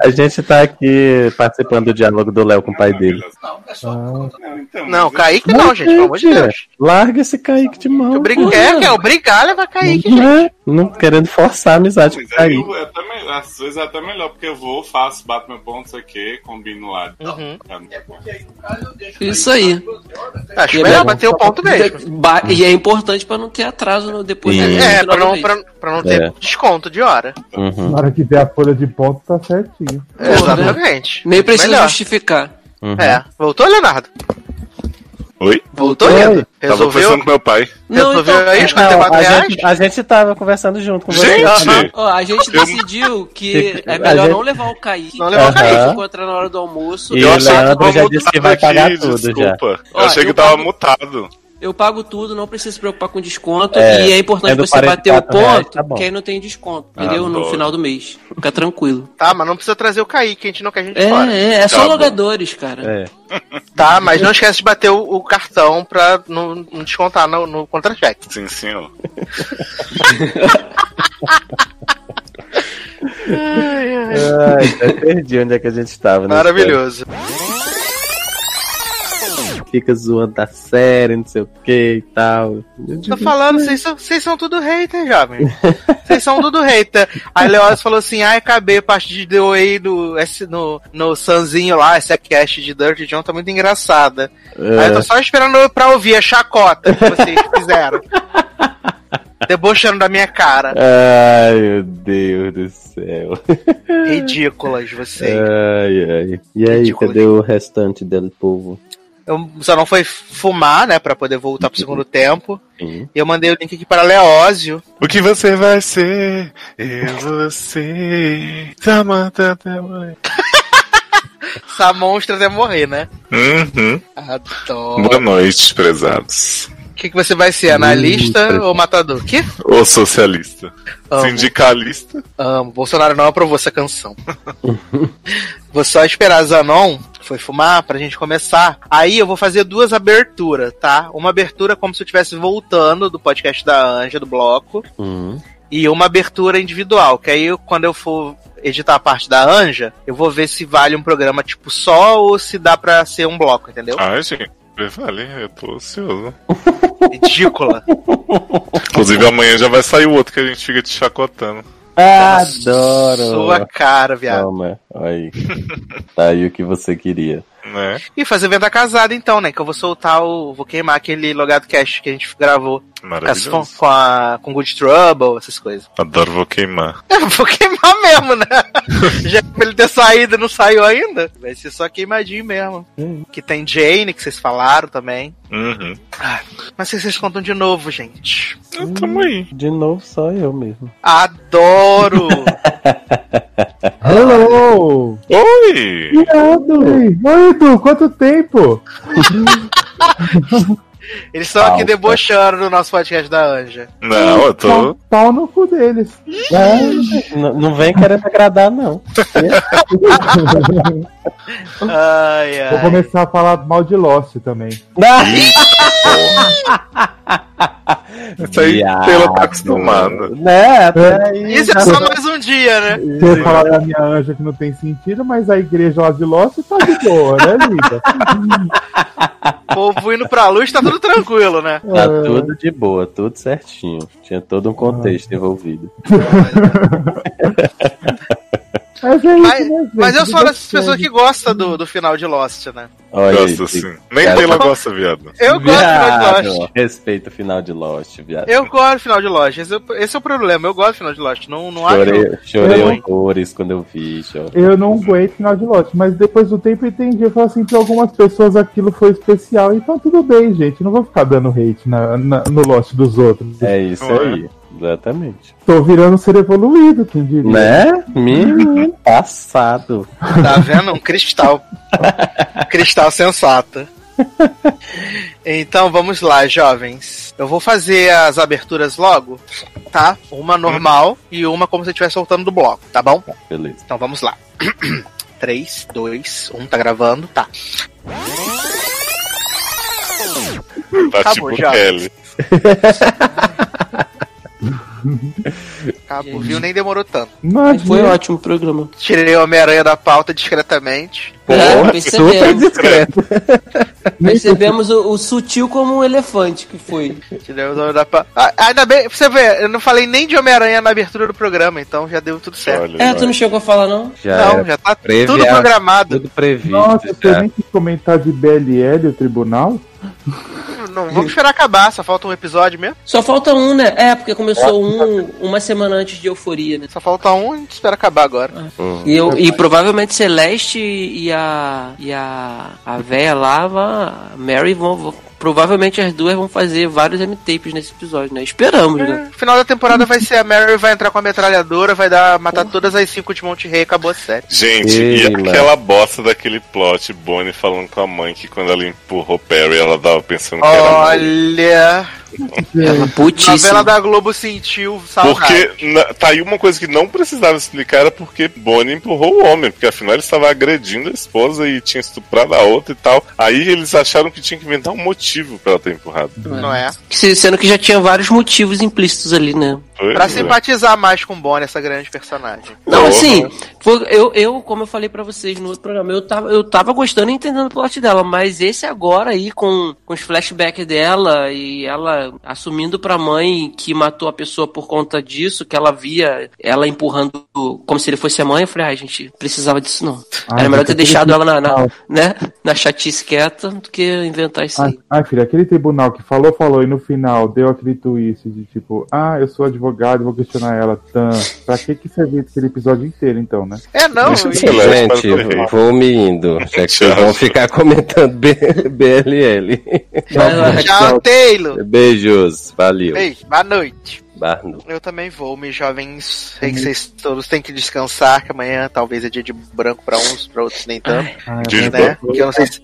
A gente tá aqui participando do diálogo do Léo com o pai dele. Ah, Não, então, Não, mas Kaique não, gente. Pelo amor de Deus. Larga esse Kaique de mão. Eu brinco, é, quer obrigar a levar Kaique, gente. Não, é? não querendo forçar a amizade com o aí Kaique. eu, é melhor, às vezes é até melhor, porque eu vou, faço, bato meu ponto, isso aqui, combino lá. Uhum. Isso aí. Acho E é melhor bater o ponto mesmo. Ba- E é importante pra não ter atraso no depois Sim. da É, no pra não, pra, pra não ter É. desconto de hora. Uhum, na hora que der a folha de ponto, tá certinho. Porra, Exatamente. Nem precisa Melhor. justificar. uhum. É. Voltou, Leonardo? Oi? Voltou, Oi. Leandro? Tava Resolveu? conversando com meu pai. Não, Resolveu então, aí os Não, 44 a, reais? gente, a gente tava conversando junto com você. Gente! ó, a gente decidiu que é melhor gente- não levar o Kaique. Não levar o Aham. Kaique. encontrar na hora do almoço. E Eu o achei que Leandro tava já disse que vai pagar aqui, tudo já. desculpa. Ó, Eu achei eu que tava pago- mutado. Eu pago tudo, não preciso se preocupar com desconto. É, e é importante é você bater o 44 reais, ponto, tá que aí não tem desconto. Entendeu? No final do mês. Fica tranquilo. Tá, mas não precisa trazer o Kaique, a gente não quer gente É, fora. é, é só Tá bom. logadores, cara. É. Tá, mas não esquece de bater o, o cartão pra não, não descontar no, no contra-cheque. Sim, senhor. Ai, até perdi onde é que a gente estava. né? Fica zoando da série, não sei o que e tal. Tô falando, vocês são, tudo hater, jovem. Vocês são tudo hater. Aí Leoz falou assim: ai, acabei a parte de The Way do, esse, no, no Sanzinho lá, essa cast de Dirty John tá muito engraçada. Aí eu tô só esperando pra ouvir a chacota que vocês fizeram. Debochando da minha cara. Ai, meu Deus do céu. Ridículas vocês. Ai, ai. E aí, Ridículo, cadê o restante do povo? Eu só não foi fumar, né, pra poder voltar pro segundo tempo. Sim. E eu mandei o link aqui para Leózio. O que você vai ser? Eu, você. Samantha até morrer. Essa monstra até morrer, né? Uhum. Adoro. Boa noite, prezados. O que, que você vai ser, analista Hum, ou matador? Que? Ou socialista. Amo. Sindicalista. Amo. Bolsonaro não aprovou essa canção. vou só esperar Zanon foi fumar pra gente começar. Aí eu vou fazer duas aberturas, tá? Uma abertura como se eu estivesse voltando do podcast da Anja, do bloco. Hum. E uma abertura individual, que aí eu- quando eu for editar a parte da Anja, eu vou ver se vale um programa tipo só ou se dá pra ser um bloco, entendeu? Ai, gente. Vale, eu tô ansioso. Ridícula. Inclusive amanhã já vai sair o outro que a gente fica te chacotando. Adoro! Sua cara, viado. Toma, aí. tá aí o que você queria. Né? E fazer venda casada então, né? Que eu vou soltar o. Vou queimar aquele logado cast que a gente gravou Maravilhoso. com, a, com Good Trouble, essas coisas. Adoro vou queimar. Eu vou queimar mesmo, né? Já que pra ele ter saído e não saiu ainda, vai ser só queimadinho mesmo. Que tem Jane, que vocês falaram também. Uhum. Mas vocês vocês contam de novo, gente. Então, tamo aí. De novo, só eu mesmo. Adoro! Hello! Oi! Oi, Edu, quanto tempo? Eles estão aqui debochando no nosso podcast da Anja. Não, eu tô. Pau, pau no cu deles. É, n- não vem querendo agradar, não. Ai, Vou ai. começar a falar mal de Lost também. Isso aí pela tá acostumada. Né, até aí. Isso é só mais um dia, né? Você falar da minha anja que não tem sentido, mas a igreja lá de Lost tá de boa, né, vida? O povo indo pra luz, tá tudo tranquilo, né? Tá tudo de boa, tudo certinho. Tinha todo um contexto envolvido. Mas é isso, Mas, mas eu sou dessas Vida pessoas que gosta do, do final de Lost, né? Olha aí, Gosto assim. Nem Cara, Taylor gosta, viado. Eu gosto do final de Viado, Lost. Respeita o final de Lost, viado. Eu gosto do final de Lost. Esse, é o- esse é o problema. Eu gosto do final de Lost. Não, não acho. Chorei, chorei Eu- horrores quando eu vi. chorei. Eu não aguento final de Lost, mas depois do tempo eu entendi. Eu falo assim, pra algumas pessoas aquilo foi especial, então tudo bem, gente. Não vou ficar dando hate na, na- no Lost dos outros. É isso Não é? Exatamente. Tô virando ser evoluído, quem diria. Né? Menino, passado. Tá vendo? Um cristal. cristal sensato. Então vamos lá, jovens. Eu vou fazer as aberturas logo, tá? Uma normal e uma como se eu estivesse soltando do bloco, tá bom? Beleza. Então vamos lá. 3, 2, 1, tá gravando? Tá. Tá Acabou, tipo já. Mm-hmm. Acabou, viu? Nem demorou tanto. Imagina. Foi ótimo o programa. Tirei o Homem-Aranha da pauta discretamente. É, super percebemos, discreto. percebemos o, o sutil como um elefante que foi. Tirei o Homem da pauta. Ah, ainda bem, você vê, eu não falei nem de Homem-Aranha na abertura do programa, então já deu tudo certo. Olha, É, tu não chegou a falar, não? Já não, era já tá tudo programado. tudo previsto. Nossa, você nem quis comentar de BLL, o tribunal? Não, vamos esperar acabar, só falta um episódio mesmo. Só falta um, né? É, porque começou um uma semana antes de Euforia, né? Só falta um, a gente espera acabar agora. Hum. E, eu, e provavelmente Celeste e a. e a. a véia lá, a Mary vão, vão provavelmente as duas vão fazer vários M-tapes nesse episódio, né? Esperamos, né? É, final da temporada vai ser a Mary vai entrar com a metralhadora, vai dar, matar todas as cinco de Monte Rei e acabou a série. Gente, Ei, e mano. aquela bosta daquele plot, Bonnie falando com a mãe que quando ela empurrou Perry, ela tava pensando que era mãe. Olha, Ela putíssima. novela da Globo sentiu saudade. Porque na- tá aí uma coisa que não precisava explicar era porque Bonnie empurrou o homem, porque afinal ele estava agredindo a esposa e tinha estuprado a outra e tal. Aí eles acharam que tinha que inventar um motivo pra ela ter empurrado. Não é? Se- Sendo que já tinha vários motivos implícitos ali, né? Pois Pra é. simpatizar mais com Bonnie, essa grande personagem. Não, assim, foi- eu, eu, como eu falei pra vocês no outro programa, eu tava, eu tava gostando e entendendo o plot dela, mas esse agora aí, com, com os flashbacks dela e ela assumindo pra mãe que matou a pessoa por conta disso, que ela via ela empurrando como se ele fosse a mãe, eu falei, ai, gente, precisava disso não. Ai, Era melhor ter deixado ela na, na, né, na chatice quieta do que inventar isso Ai, aí. ai, filha, aquele tribunal que falou, falou e no final deu aquele twist de tipo, ah, eu sou advogado, vou questionar ela. Tan. Pra que que serviu aquele episódio inteiro então, né? É, não. E- foi. vou me indo. Já que vocês vão ficar comentando B- BLL. Tchau, Taylor. Beijos, valeu. Beijo, boa noite. Barno. Eu também vou, meus jovens. Sei que vocês todos têm que descansar, que amanhã talvez é dia de branco pra uns, pra outros nem tanto. De mas né? Porque eu não sei se-.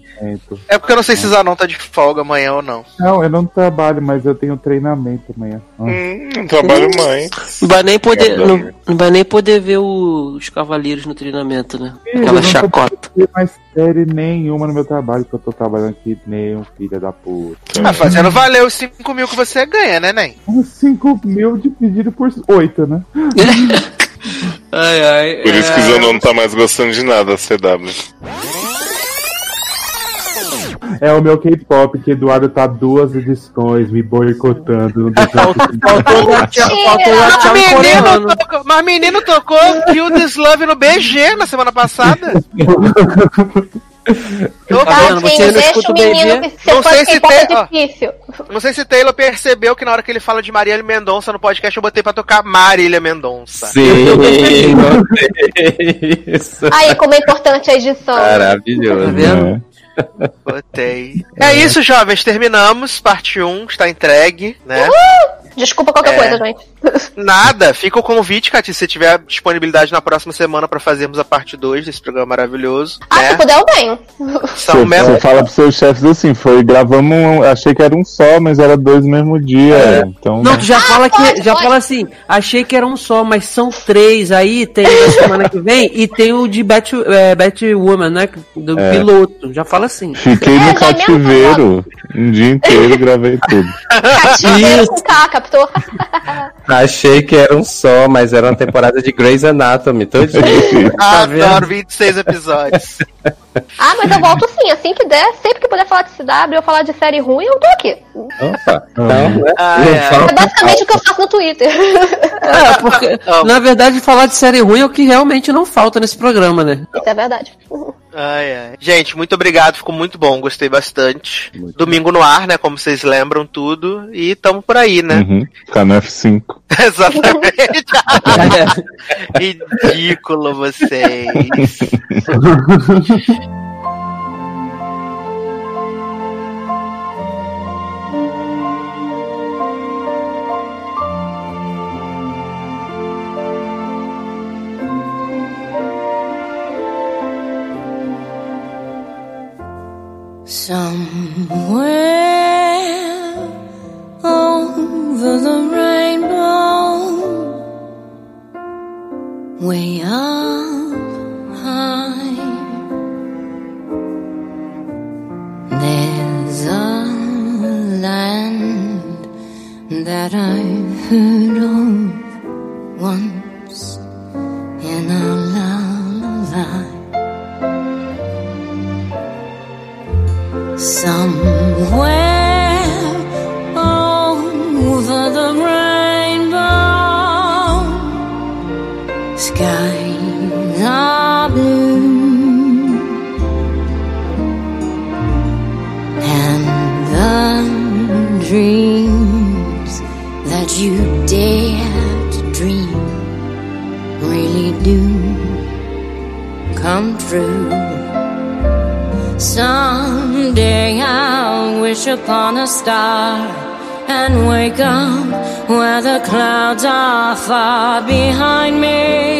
É porque eu não sei se Zanon tá de folga amanhã ou não. Não, eu não trabalho, mas eu tenho treinamento amanhã. Ah. Hum, não trabalho mais. Não vai nem poder, É, não, não vai nem poder ver o- os cavaleiros no treinamento, né? Aquela chacota. Mais série nenhuma no meu trabalho, que eu tô trabalhando aqui, nem um filho da puta. Ah, fazendo valer os 5 mil que você ganha, né, Nen? Uns 5 mil dividido por 8, né? Ai, ai. Por isso que o é, Zanon não tá mais gostando de nada, CW. É o meu K-pop, que Eduardo tá duas edições me boicotando. Faltou o Tchau Mas menino, tocou, mas menino tocou Kill This Love no BG na semana passada. Eu- Tá vendo? Você não deixa escuta o menino Não sei se é ó. difícil. não sei se Taylor percebeu que na hora que ele fala de Marília Mendonça no podcast, eu botei pra tocar Marília Mendonça. Sim, isso. Aí, como é importante a edição. Maravilhoso. Tá vendo? Botei. É isso, jovens. Terminamos. Parte 1 está entregue, né? Desculpa qualquer É. coisa, gente. Nada. Fica o convite, Cati, se você tiver disponibilidade na próxima semana pra fazermos a parte 2 desse programa maravilhoso. Ah, se né? puder, eu venho. São Você, mesmo. você fala pros seus chefes assim, foi, gravamos, um, achei que era um só, mas era dois no mesmo dia. Então, Não, tu já fala que. pode, já pode. fala assim, achei que era um só, mas são três. Aí tem da semana que vem e tem o de Bat, é, Batwoman, né? Do piloto. Já fala assim. fiquei É, no já cativeiro um dia inteiro, gravei tudo. Cativeiro Isso. com K, captou? Achei que era um só, mas era uma temporada de Grey's Anatomy, todinho. Tá? Adoro 26 episódios. Ah, mas eu volto sim, assim que der, sempre que puder falar de CW ou falar de série ruim, eu tô aqui. Opa, então, né? Ai, não ai. É falta basicamente o que eu faço no Twitter. É, porque, na verdade, falar de série ruim é o que realmente não falta nesse programa, né? Isso é verdade. Ai, ai. Gente, muito obrigado, ficou muito bom, gostei bastante. Domingo no ar, né? Como vocês lembram tudo. E tamo por aí, né? Uhum. Ficar no F5. Exatamente. Ridículo vocês. Somewhere way up high, there's a land that I've heard of once in a lullaby. Somewhere skies are blue, and the dreams that you dare to dream really do come true. Someday I'll wish upon a star and wake up where the clouds are far behind me.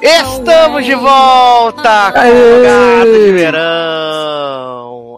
Estamos de volta com o Gato de Verão.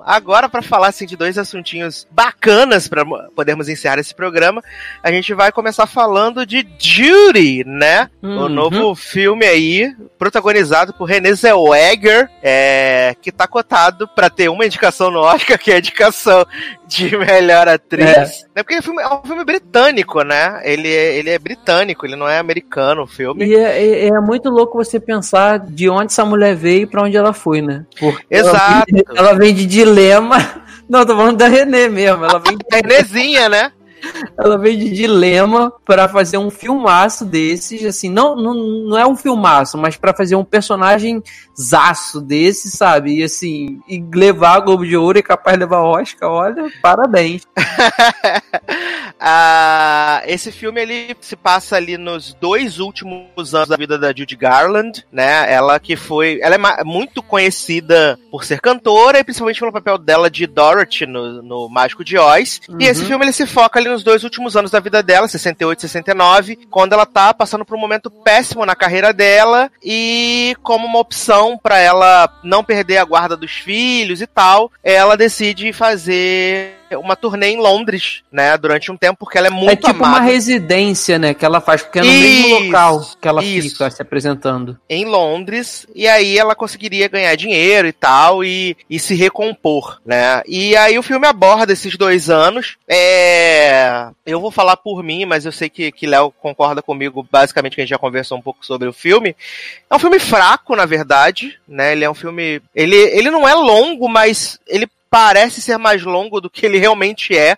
Agora, para falar assim, de dois assuntinhos bacanas para podermos encerrar esse programa, a gente vai começar falando de Judy, né? O Uhum. novo filme aí, protagonizado por Renée Zellweger, é, que tá cotado para ter uma indicação no Oscar, que é a indicação de melhor atriz. Né? Porque é um, filme, é um filme britânico, né? Ele é, ele é britânico, ele não é americano o filme. E é, é- é muito louco você pensar de onde essa mulher veio e pra onde ela foi, né? Porque Exato. Ela, vem- ela vem de dilema. Não, tô falando da Renê mesmo. Ela vem É Renezinha, né? Ela veio de dilema pra fazer um filmaço desses, assim, não, não, não é um filmaço, mas pra fazer um personagem zaço desse, sabe? E assim, e levar a Globo de Ouro e capaz de levar Oscar, olha, parabéns. Ah, esse filme ele se passa ali nos dois últimos anos da vida da Judy Garland, né? Ela que foi, ela é muito conhecida por ser cantora e principalmente pelo papel dela de Dorothy no, no Mágico de Oz. E esse filme ele se foca ali nos dois últimos anos da vida dela, 68 e 69, quando ela tá passando por um momento péssimo na carreira dela e como uma opção pra ela não perder a guarda dos filhos e tal, ela decide fazer uma turnê em Londres, né, durante um tempo, porque ela é muito é tipo amada uma residência, né, que ela faz, porque é no mesmo Isso, local que ela isso. fica se apresentando. em Londres, e aí ela conseguiria ganhar dinheiro e tal, e, e se recompor, né? E aí o filme aborda esses dois anos. É... Eu vou falar por mim, mas eu sei que, que Léo concorda comigo, basicamente, que a gente já conversou um pouco sobre o filme. É um filme fraco, na verdade, né? Ele é um filme. Ele, ele não é longo, mas ele parece ser mais longo do que ele realmente é.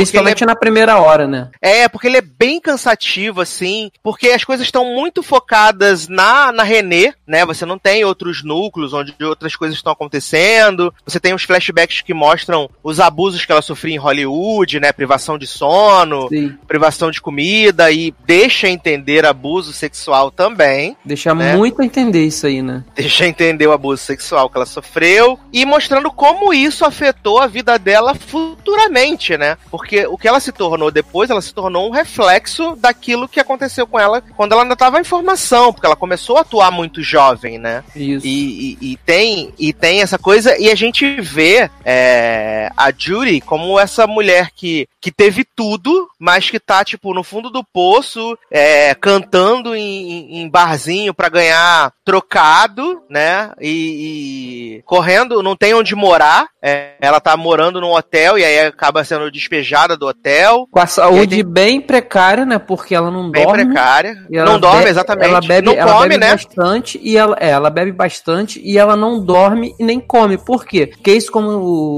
Principalmente na primeira hora, né? É, porque ele é bem cansativo, assim, porque as coisas estão muito focadas na, na René, né? Você não tem outros núcleos onde outras coisas estão acontecendo. Você tem os flashbacks que mostram os abusos que ela sofria em Hollywood, né? Privação de sono, Sim. privação de comida e deixa entender abuso sexual também. Deixa Né? muito entender isso aí, né? Deixa entender o abuso sexual que ela sofreu e mostrando como isso afetou a vida dela futuramente, né? Porque o que ela se tornou depois, ela se tornou um reflexo daquilo que aconteceu com ela quando ela ainda estava em formação, porque ela começou a atuar muito jovem, né? Isso. E, e- e tem, e tem essa coisa, e a gente vê é, a Judy como essa mulher que, que teve tudo, mas que tá, tipo, no fundo do poço, é, cantando em, em- barzinho pra ganhar trocado, né? E, e correndo, não tem onde morar. É, ela tá morando num hotel e aí acaba sendo despejada do hotel. Com a saúde tem- bem precária, né? Porque ela não Bem dorme. precária. E ela Não dorme, exatamente. Ela bebe, não ela come, bebe né? bastante e ela, é, ela bebe bastante e ela não dorme e nem come. Por quê? Porque isso, como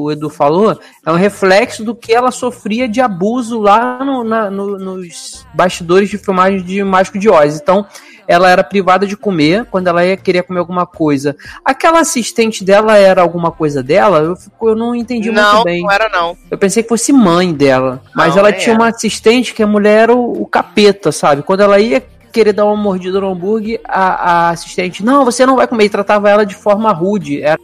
o Edu falou, é um reflexo do que ela sofria de abuso lá no- na- no- nos bastidores de filmagem de Mágico de Oz. Então, ela era privada de comer quando ela ia querer comer alguma coisa. Aquela assistente dela era alguma coisa dela? Eu, fico- eu não entendi Não, muito bem. não era não. Eu pensei que fosse mãe dela. Mas Não, ela tinha era. uma assistente que a mulher era o, o capeta, sabe? Quando ela ia querer dar uma mordida no hambúrguer, a, a assistente, não, você não vai comer, e tratava ela de forma rude. Era,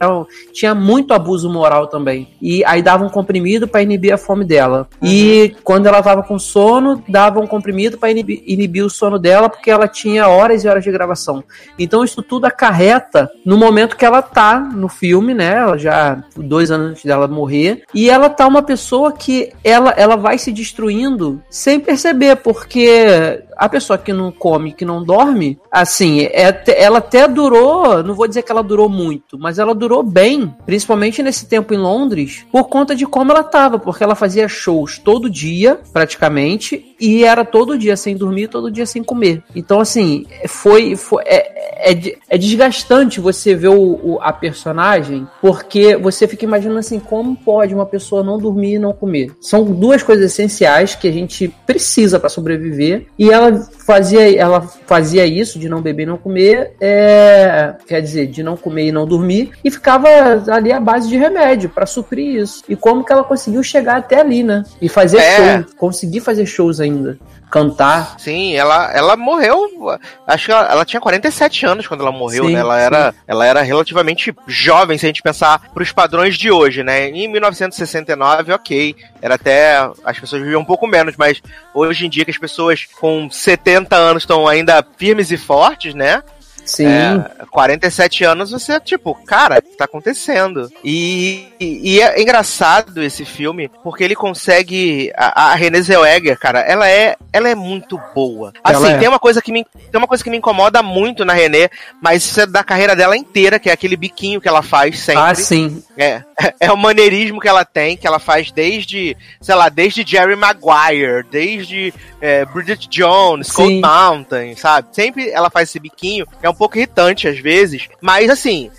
tinha muito abuso moral também. E aí dava um comprimido pra inibir a fome dela. E quando ela tava com sono, dava um comprimido pra inibir, inibir o sono dela, porque ela tinha horas e horas de gravação. Então isso tudo acarreta no momento que ela tá no filme, né? Ela já dois anos antes dela morrer. E ela tá uma pessoa que ela, ela vai se destruindo sem perceber, porque a pessoa que não come, que não dorme, assim, é ela até durou, não vou dizer que ela durou muito, mas ela durou bem, principalmente nesse tempo em Londres, por conta de como ela tava, porque ela fazia shows todo dia, praticamente, e era todo dia sem dormir, todo dia sem comer. Então, assim, foi, foi é, é, é desgastante você ver o, o- a personagem, porque você fica imaginando assim, como pode uma pessoa não dormir e não comer? São duas coisas essenciais que a gente precisa para sobreviver, e ela fazia, ela fazia isso de não beber e não comer, é, quer dizer, de não comer e não dormir, e ficava ali à base de remédio para suprir isso. E como que ela conseguiu chegar até ali, né? E fazer É. shows, conseguir fazer shows ainda. Cantar. Sim, ela, ela morreu. Acho que ela, ela tinha 47 anos quando ela morreu, Sim, né? Ela sim. era, ela era relativamente jovem, se a gente pensar pros padrões de hoje, né? Em 1969, ok. Era até. As pessoas viviam um pouco menos, mas hoje em dia que as pessoas com 70 anos estão ainda firmes e fortes, né? Sim. É, 47 anos, você, tipo, cara, o que tá acontecendo? E, e, e é engraçado esse filme, porque ele consegue. A, a Renée Zellweger, cara, ela é, ela é muito boa. Assim, é. tem uma coisa que me. Tem uma coisa que me incomoda muito na Renée, mas isso é da carreira dela inteira, que é aquele biquinho que ela faz sempre. Ah, sim. É, é o maneirismo que ela tem, que ela faz desde, sei lá, desde Jerry Maguire, desde é, Bridget Jones, Cold. Mountain, sabe? Sempre ela faz esse biquinho, é um pouco irritante às vezes, mas assim.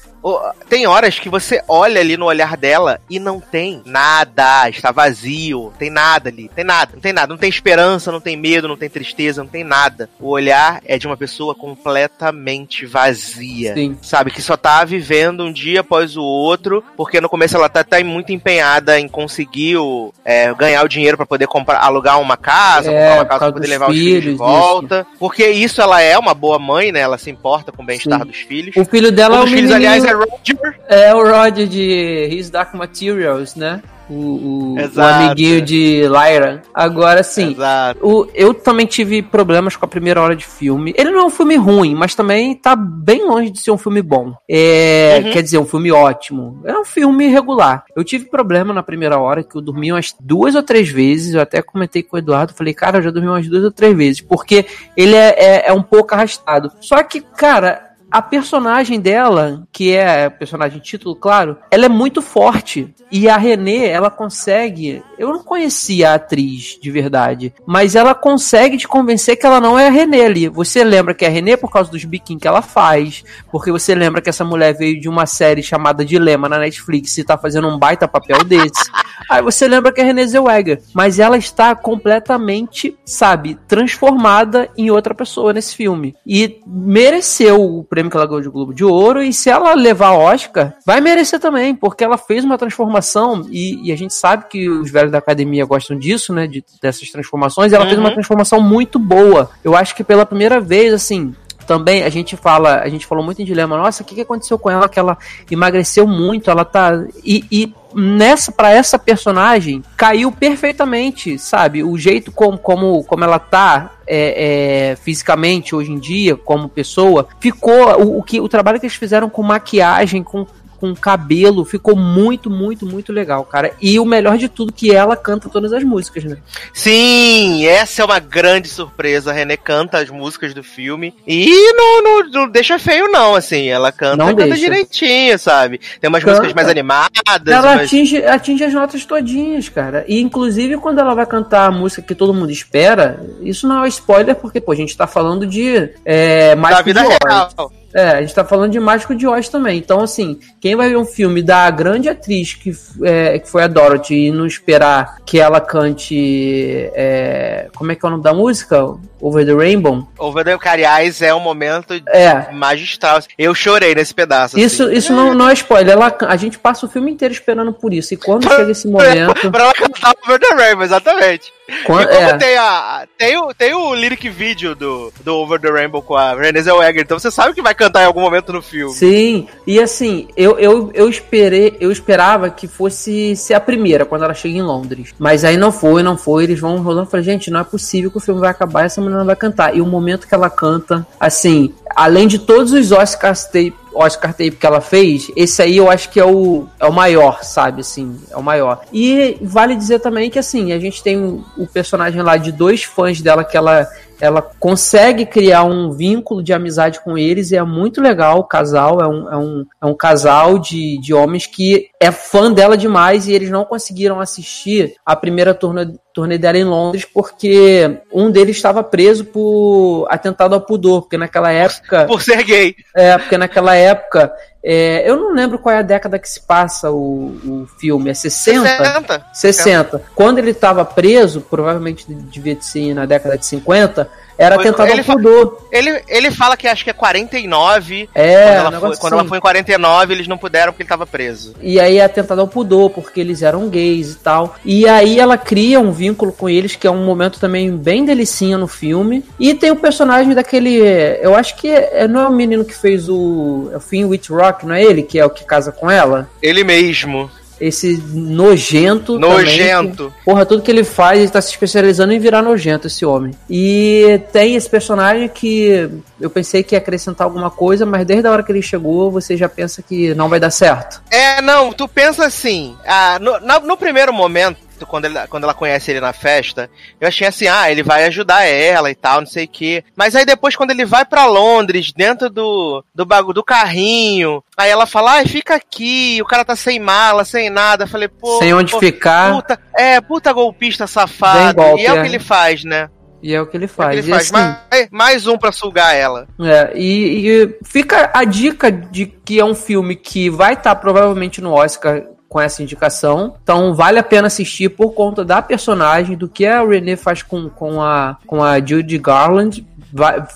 Tem horas que você olha ali no olhar dela e não tem nada, está vazio, tem nada ali, tem nada, não tem nada, não tem esperança, não tem medo, não tem tristeza, não tem nada. O olhar é de uma pessoa completamente vazia Sim. sabe? Que só tá vivendo um dia após o outro, porque no começo ela tá, tá muito empenhada em conseguir o, é, ganhar o dinheiro pra poder comprar, alugar uma casa, É, comprar uma casa pra poder levar os filhos de filhos, volta. Porque isso ela é uma boa mãe, né? Ela se importa com o bem-estar dos filhos. O filho dela Um é dos filhos, menininho- aliás, é Roger. É o Roger de His Dark Materials, né? O, o, o amiguinho de Lyra. Agora sim. O, eu também tive problemas com a primeira hora de filme. Ele não é um filme ruim, mas também tá bem longe de ser um filme bom. É, Uhum. Quer dizer, um filme ótimo. É um filme regular. Eu tive problema na primeira hora, que eu dormi umas duas ou três vezes. Eu até comentei com o Eduardo, falei, cara, eu já dormi umas duas ou três vezes. Porque ele é, é, é um pouco arrastado. Só que, cara, a personagem dela, que é a personagem título, claro, ela é muito forte. E a Renée, ela consegue. Eu não conhecia a atriz de verdade, mas ela consegue te convencer que ela não é a Renée ali. Você lembra que é a Renée por causa dos biquinhos que ela faz, porque você lembra que essa mulher veio de uma série chamada Dilema na Netflix e tá fazendo um baita papel desse. Aí você lembra que é a Renée Zellweger, mas ela está completamente, sabe, transformada em outra pessoa nesse filme. E mereceu o prêmio que ela ganhou de Globo de Ouro, e se ela levar Oscar, vai merecer também, porque ela fez uma transformação, e, e a gente sabe que os velhos da academia gostam disso, né, de, dessas transformações, e ela fez uma Uhum. transformação muito boa. Eu acho que pela primeira vez, assim, também a gente fala, a gente falou muito em dilema, nossa, o que, que aconteceu com ela? Que ela emagreceu muito, ela tá. E, e nessa, para essa personagem, caiu perfeitamente, sabe? O jeito como, como, como ela tá. é, é, fisicamente hoje em dia, como pessoa, ficou o, o que o trabalho que eles fizeram com maquiagem, com, com cabelo, ficou muito, muito, muito legal, cara. E o melhor de tudo que ela canta todas as músicas, né? Sim, essa é uma grande surpresa. A René canta as músicas do filme e não, não, não deixa feio, não, assim. Ela canta, Não canta deixa. direitinho, sabe? Tem umas Canta. músicas mais animadas. Ela mas- atinge, atinge as notas todinhas, cara. E inclusive quando ela vai cantar a música que todo mundo espera, isso não é spoiler, porque, pô, a gente tá falando de é, da Mágico vida real. É, a gente tá falando de Mágico de Oz também. Então, assim, quem vai ver um filme da grande atriz que, é, que foi a Dorothy e não esperar que ela cante. é, como é que é o nome da música? Over the Rainbow? Over the Cariais é um momento É. magistral. Eu chorei nesse pedaço. Isso, assim. isso não, não é spoiler. Ela, a gente passa o filme inteiro esperando por isso. E quando chega esse momento. pra ela cantar Over the Rainbow, exatamente. quando- e como é. tem, a, tem, o, tem o lyric video do, do Over the Rainbow com a Renée Zellweger, então você sabe que vai cantar em algum momento no filme. Sim, e assim, eu, eu, eu esperei, eu esperava que fosse ser a primeira quando ela chega em Londres. Mas aí não foi, não foi, eles vão rolando. Eu falei, gente, não é possível que o filme vai acabar e essa não vai cantar. E o momento que ela canta, assim, além de todos os Oscars tape, Oscar tape que ela fez, esse aí eu acho que é o, é o maior, sabe, assim, é o maior. E vale dizer também que, assim, a gente tem o personagem lá de dois fãs dela que ela ela consegue criar um vínculo de amizade com eles e é muito legal o casal. É um, é um, é um casal de, de homens que é fã dela demais e eles não conseguiram assistir a primeira turnê, turnê dela em Londres porque um deles estava preso por atentado ao pudor, porque naquela época. Por ser gay. É, porque naquela época. É, eu não lembro qual é a década que se passa o, o filme. É 60? 60. 60. Quando ele estava preso, provavelmente devia ser na década de 50, Era atentado ele pudor. Ele, ele fala que acho que é 49. É, quando, ela foi, negócio quando ela assim. foi em 49, eles não puderam porque ele tava preso. E aí é atentado ao pudor, porque eles eram gays e tal. E aí ela cria um vínculo com eles, que é um momento também bem delicinha no filme. E tem o personagem daquele. Eu acho que é, não é o menino que fez o. É o Finn Whitrock, não é ele que é o que casa com ela? Ele mesmo. Esse nojento. também, Nojento. que- porra, tudo que ele faz, ele tá se especializando em virar nojento, esse homem. E tem esse personagem que eu pensei que ia acrescentar alguma coisa, mas desde a hora que ele chegou, você já pensa que não vai dar certo. É, não, tu pensa assim. Ah, no, no primeiro momento, quando, ele- quando ela conhece ele na festa, eu achei assim, ah, ele vai ajudar ela e tal, não sei o quê. Mas aí depois, quando ele vai pra Londres, dentro do, do bagulho do carrinho, aí ela fala, ai, fica aqui, o cara tá sem mala, sem nada. Eu falei, pô. Sem onde pô, ficar. Puta, é, puta golpista safado. Golpe, e é, o é. que ele faz, né? E é o que ele É o faz. que ele faz. assim, Mais, mais um pra sugar ela. É, e, e fica a dica de que é um filme que vai estar provavelmente no Oscar com essa indicação. Então vale a pena assistir por conta da personagem, do que a Renée faz com, com, a, com a Judy Garland.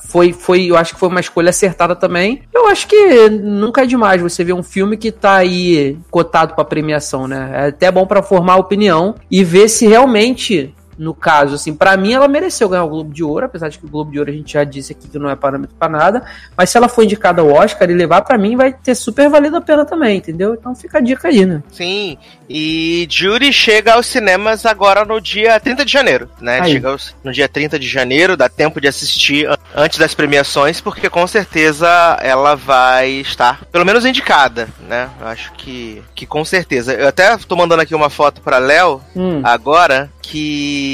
Foi, foi, eu acho que foi uma escolha acertada também. Eu acho que nunca é demais você ver um filme que tá aí cotado pra premiação, né? É até bom pra formar opinião e ver se realmente no caso, assim, pra mim ela mereceu ganhar o Globo de Ouro, apesar de que o Globo de Ouro a gente já disse aqui que não é parâmetro pra nada, mas se ela for indicada ao Oscar e levar pra mim, vai ter super valido a pena também, entendeu? Então fica a dica aí, né? Sim, e Jury chega aos cinemas agora no dia 30 de janeiro, né? Aí. Chega aos- no dia 30 de janeiro, dá tempo de assistir an- antes das premiações, porque com certeza ela vai estar, pelo menos indicada, né? Eu acho que, que com certeza. Eu até tô mandando aqui uma foto pra Léo Hum. agora, que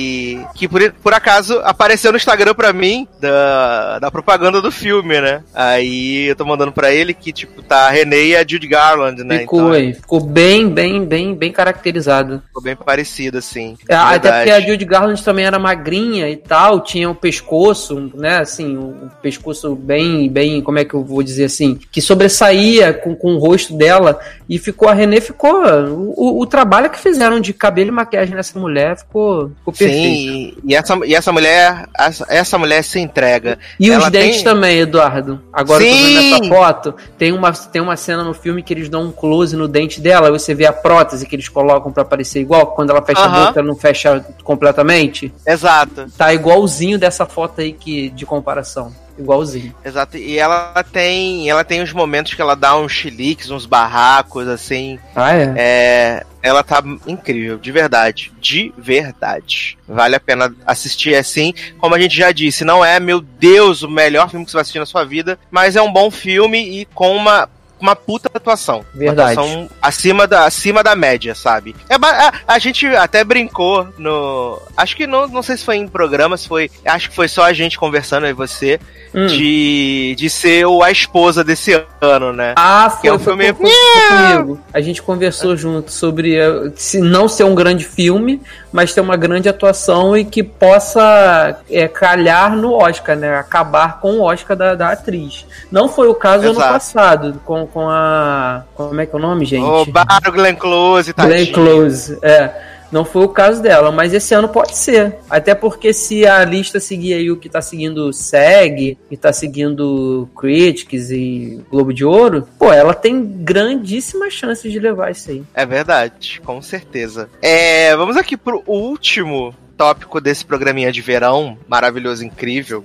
que por, por acaso apareceu no Instagram pra mim da, da propaganda do filme, né? Aí eu tô mandando pra ele que, tipo, tá a Renee e a Judy Garland, né? Ficou Então, aí, ficou bem, bem, bem, bem caracterizado. Ficou bem parecido, assim. É, até porque a Judy Garland também era magrinha e tal, tinha o pescoço, né, assim, o pescoço bem, bem, como é que eu vou dizer assim, que sobressaía com, com o rosto dela e ficou, a Renée ficou, o, o trabalho que fizeram de cabelo e maquiagem nessa mulher ficou, ficou perfeito. Sim, e essa, e essa mulher, essa, essa mulher se entrega. E os Ela dentes tem- também, Eduardo. Agora eu tô vendo Sim! essa foto. Tem uma, tem uma cena no filme que eles dão um close no dente dela. Você vê a prótese que eles colocam pra parecer igual. Quando ela fecha a Aham. boca, não fecha completamente. Exato, Tá igualzinho dessa foto aí que, de comparação. Igualzinho. exato. E ela tem, ela tem uns momentos que ela dá uns chiliques, uns barracos, assim. Ah, é? É, ela tá incrível, de verdade. De verdade. Vale a pena assistir assim. Como a gente já disse, não é, meu Deus, o melhor filme que você vai assistir na sua vida, mas é um bom filme e com uma. Uma puta atuação. Verdade. Uma atuação acima da, acima da média, sabe? É, a, a gente até brincou no. Acho que não, não sei se foi em programa, se foi. Acho que foi só a gente conversando aí você. Hum. De, de ser o, a esposa desse ano, né? Ah, Que é foi, um foi, filme- foi- foi comigo. A gente conversou junto sobre eh, se não ser um grande filme, mas ter uma grande atuação e que possa eh, calhar no Oscar, né? Acabar com o Oscar da, da atriz. Não foi o caso ano Exato. passado, com, com a. Como é que é o nome, gente? Roubaram Glenn Close, Glenn tadinho. Close, é. Não foi o caso dela, mas esse ano pode ser. Até porque se a lista seguir aí o que tá seguindo SEG, e tá seguindo Critics e Globo de Ouro, pô, ela tem grandíssimas chances de levar isso aí. É verdade, com certeza. É, vamos aqui pro último tópico desse programinha de verão, maravilhoso, incrível.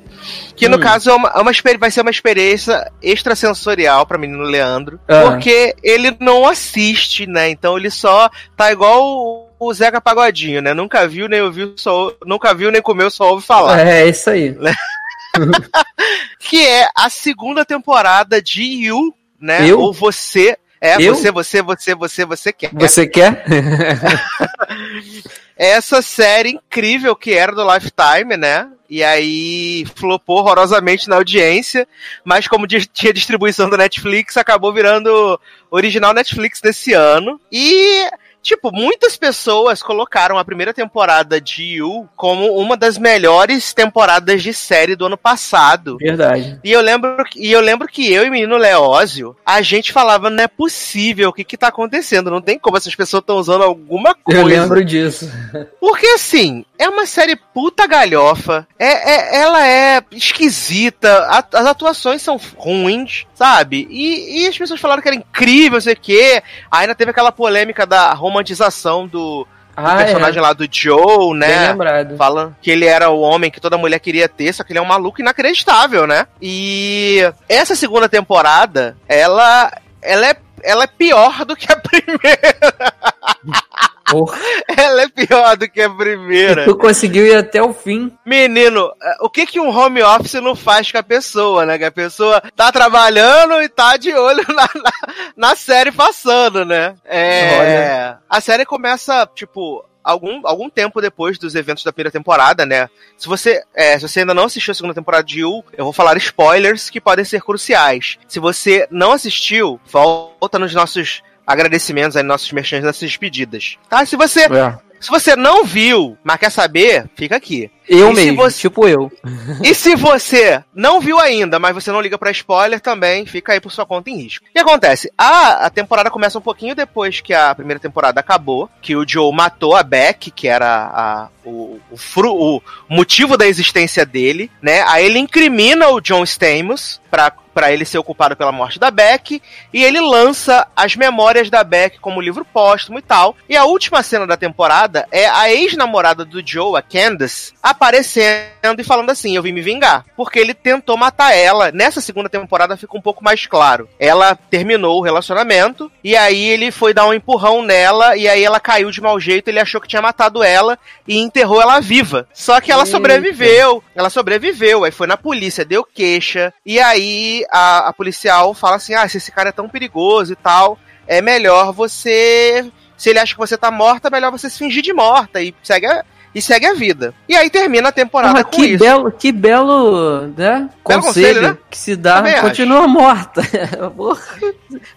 Que no Hum. caso é uma, é uma vai ser uma experiência extrasensorial pra menino Leandro. Ah. Porque ele não assiste, né? Então ele só tá igual o- Zeca Pagodinho, né? Nunca viu, nem ouviu, só, nunca viu, nem comeu, só ouve falar. É, é isso aí. Que é a segunda temporada de You, né? Eu? Ou você. É, Eu? você, você, você, você, você quer. Você quer? essa série incrível que era do Lifetime, né? E aí flopou horrorosamente na audiência, mas como tinha distribuição do Netflix, acabou virando original Netflix desse ano. E Tipo, muitas pessoas colocaram a primeira temporada de You como uma das melhores temporadas de série do ano passado. Verdade. E eu lembro, e eu lembro que eu e o menino Leózio, a gente falava, não é possível, o que que tá acontecendo? Não tem como essas pessoas estão usando alguma coisa. Eu lembro disso. Porque assim, é uma série puta galhofa. É, é- ela é esquisita. a- as atuações são ruins, sabe? E, e as pessoas falaram que era incrível, não sei o quê. Aí ainda teve aquela polêmica da romantização do, Ah, personagem é. lá do Joe, Bem né? lembrado. Falando que ele era o homem que toda mulher queria ter, só que ele é um maluco inacreditável, né? E essa segunda temporada, ela, ela, é, ela é pior do que a primeira. Porra. Ela é pior do que a primeira. Tu conseguiu ir até o fim. Menino, eh, o que que um home office não faz com a pessoa, né? Que a pessoa tá trabalhando e tá de olho na, na, na série passando, né? É. Olha. A série começa, tipo. Algum, algum tempo depois dos eventos da primeira temporada, né? Se você, é, se você ainda não assistiu a segunda temporada de You, eu vou falar spoilers que podem ser cruciais. Se você não assistiu, volta nos nossos agradecimentos aí, nossos merchandising, nossas despedidas. Tá? Se você, É. se você não viu, mas quer saber, fica aqui. Eu E mesmo, você- tipo eu. E se você não viu ainda, mas você não liga pra spoiler, também fica aí por sua conta em risco. O que acontece? A, a temporada começa um pouquinho depois que a primeira temporada acabou, que o Joe matou a Beck, que era a- o, o, fru- o motivo da existência dele, né? Aí ele incrimina o John Stamos pra, pra ele ser o culpado pela morte da Beck, e ele lança as memórias da Beck como livro póstumo e tal. E a última cena da temporada é a ex-namorada do Joe, a Candace, aparecendo e falando assim: Eu vim me vingar. Porque ele tentou matar ela. Nessa segunda temporada fica um pouco mais claro. Ela terminou o relacionamento, e aí ele foi dar um empurrão nela, e aí ela caiu de mau jeito. Ele achou que tinha matado ela e enterrou ela viva. Só que ela Eita. sobreviveu. Ela sobreviveu. Aí foi na polícia, deu queixa. E aí a, a policial fala assim: Ah, se esse cara é tão perigoso e tal, é melhor você. Se ele acha que você tá morta, é melhor você se fingir de morta e segue a, e segue a vida. E aí termina a temporada Porra, com que isso. belo, que belo, né? Belo conselho, conselho, né? que se dá, Também acho. continua morta. Porra.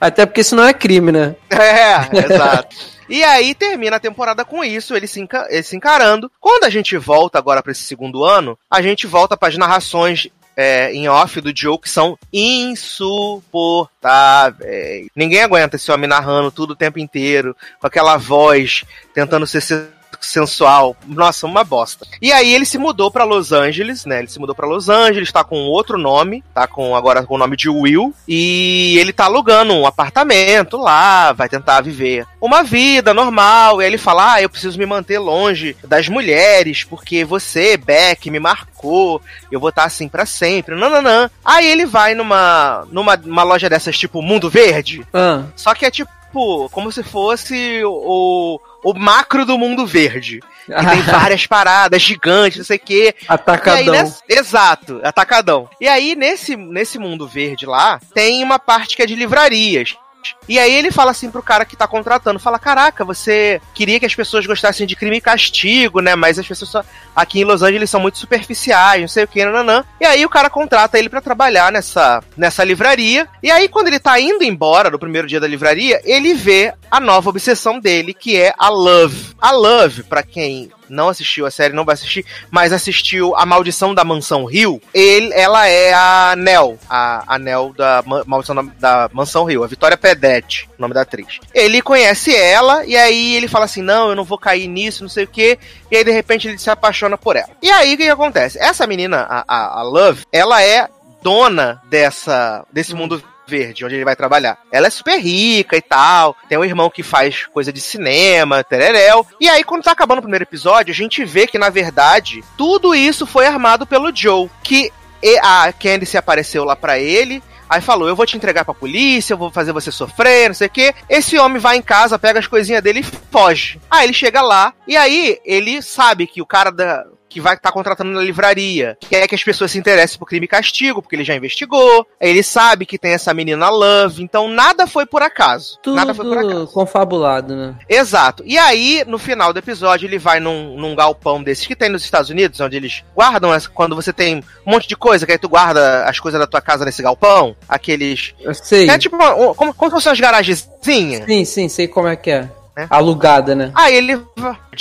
Até porque isso não é crime, né? É, exato. E aí termina a temporada com isso, ele se, enca- ele se encarando. Quando a gente volta agora pra esse segundo ano, a gente volta para as narrações é, em off do Joe que são insuportáveis. Ninguém aguenta esse homem narrando tudo o tempo inteiro, com aquela voz, tentando ser se- sensual. Nossa, uma bosta. E aí ele se mudou pra Los Angeles, né? Ele se mudou pra Los Angeles, tá com outro nome, tá com agora com o nome de Will, e ele tá alugando um apartamento lá, vai tentar viver uma vida normal. E aí ele fala: "Ah, eu preciso me manter longe das mulheres, porque você, Beck, me marcou. Eu vou estar assim pra sempre". Não, não, não. Aí ele vai numa numa uma loja dessas tipo Mundo Verde, Ah, só que é tipo como se fosse o, o macro do mundo verde. Que tem várias paradas gigantes, não sei o quê. Aí, atacadão. nessa- exato, atacadão. E aí, nesse, nesse mundo verde lá, tem uma parte que é de livrarias. E aí ele fala assim pro cara que tá contratando, fala, caraca, você queria que as pessoas gostassem de crime e castigo, né? Mas as pessoas só- aqui em Los Angeles são muito superficiais, não sei o que, nananã. E aí o cara contrata ele pra trabalhar nessa, nessa livraria. E aí quando ele tá indo embora no primeiro dia da livraria, ele vê a nova obsessão dele, que é a Love. A Love, pra quem não assistiu a série, não vai assistir, mas assistiu A Maldição da Mansão Rio, ele, ela é a Nell, a, a Nell da Ma- Maldição da, da Mansão Rio, a Vitória Pedete, o nome da atriz. Ele conhece ela, e aí ele fala assim, não, eu não vou cair nisso, não sei o quê, e aí de repente ele se apaixona por ela. E aí o que, que acontece? Essa menina, a, a, a Love, ela é dona dessa, desse mundo verde, onde ele vai trabalhar. Ela é super rica e tal, tem um irmão que faz coisa de cinema, tereréu. E aí, quando tá acabando o primeiro episódio, a gente vê que, na verdade, tudo isso foi armado pelo Joe, que a Candice apareceu lá pra ele, Aí falou: Eu vou te entregar pra polícia, eu vou fazer você sofrer, não sei o quê. Esse homem vai em casa, pega as coisinhas dele e foge. Aí ele chega lá, e aí ele sabe que o cara da. Que vai estar contratando na livraria, quer que as pessoas se interessem por crime e castigo, porque ele já investigou. Ele sabe que tem essa menina Love, então nada foi por acaso. nada foi por Tudo acaso. confabulado, né? Exato. E aí, no final do episódio, ele vai num, num galpão desses que tem nos Estados Unidos, onde eles guardam quando você tem um monte de coisa, que aí tu guarda as coisas da tua casa nesse galpão. Aqueles. Eu sei. É tipo como, como se fossem umas garagenzinhas. Sim, sim, sei como é que é. É. Alugada, né? Aí ele.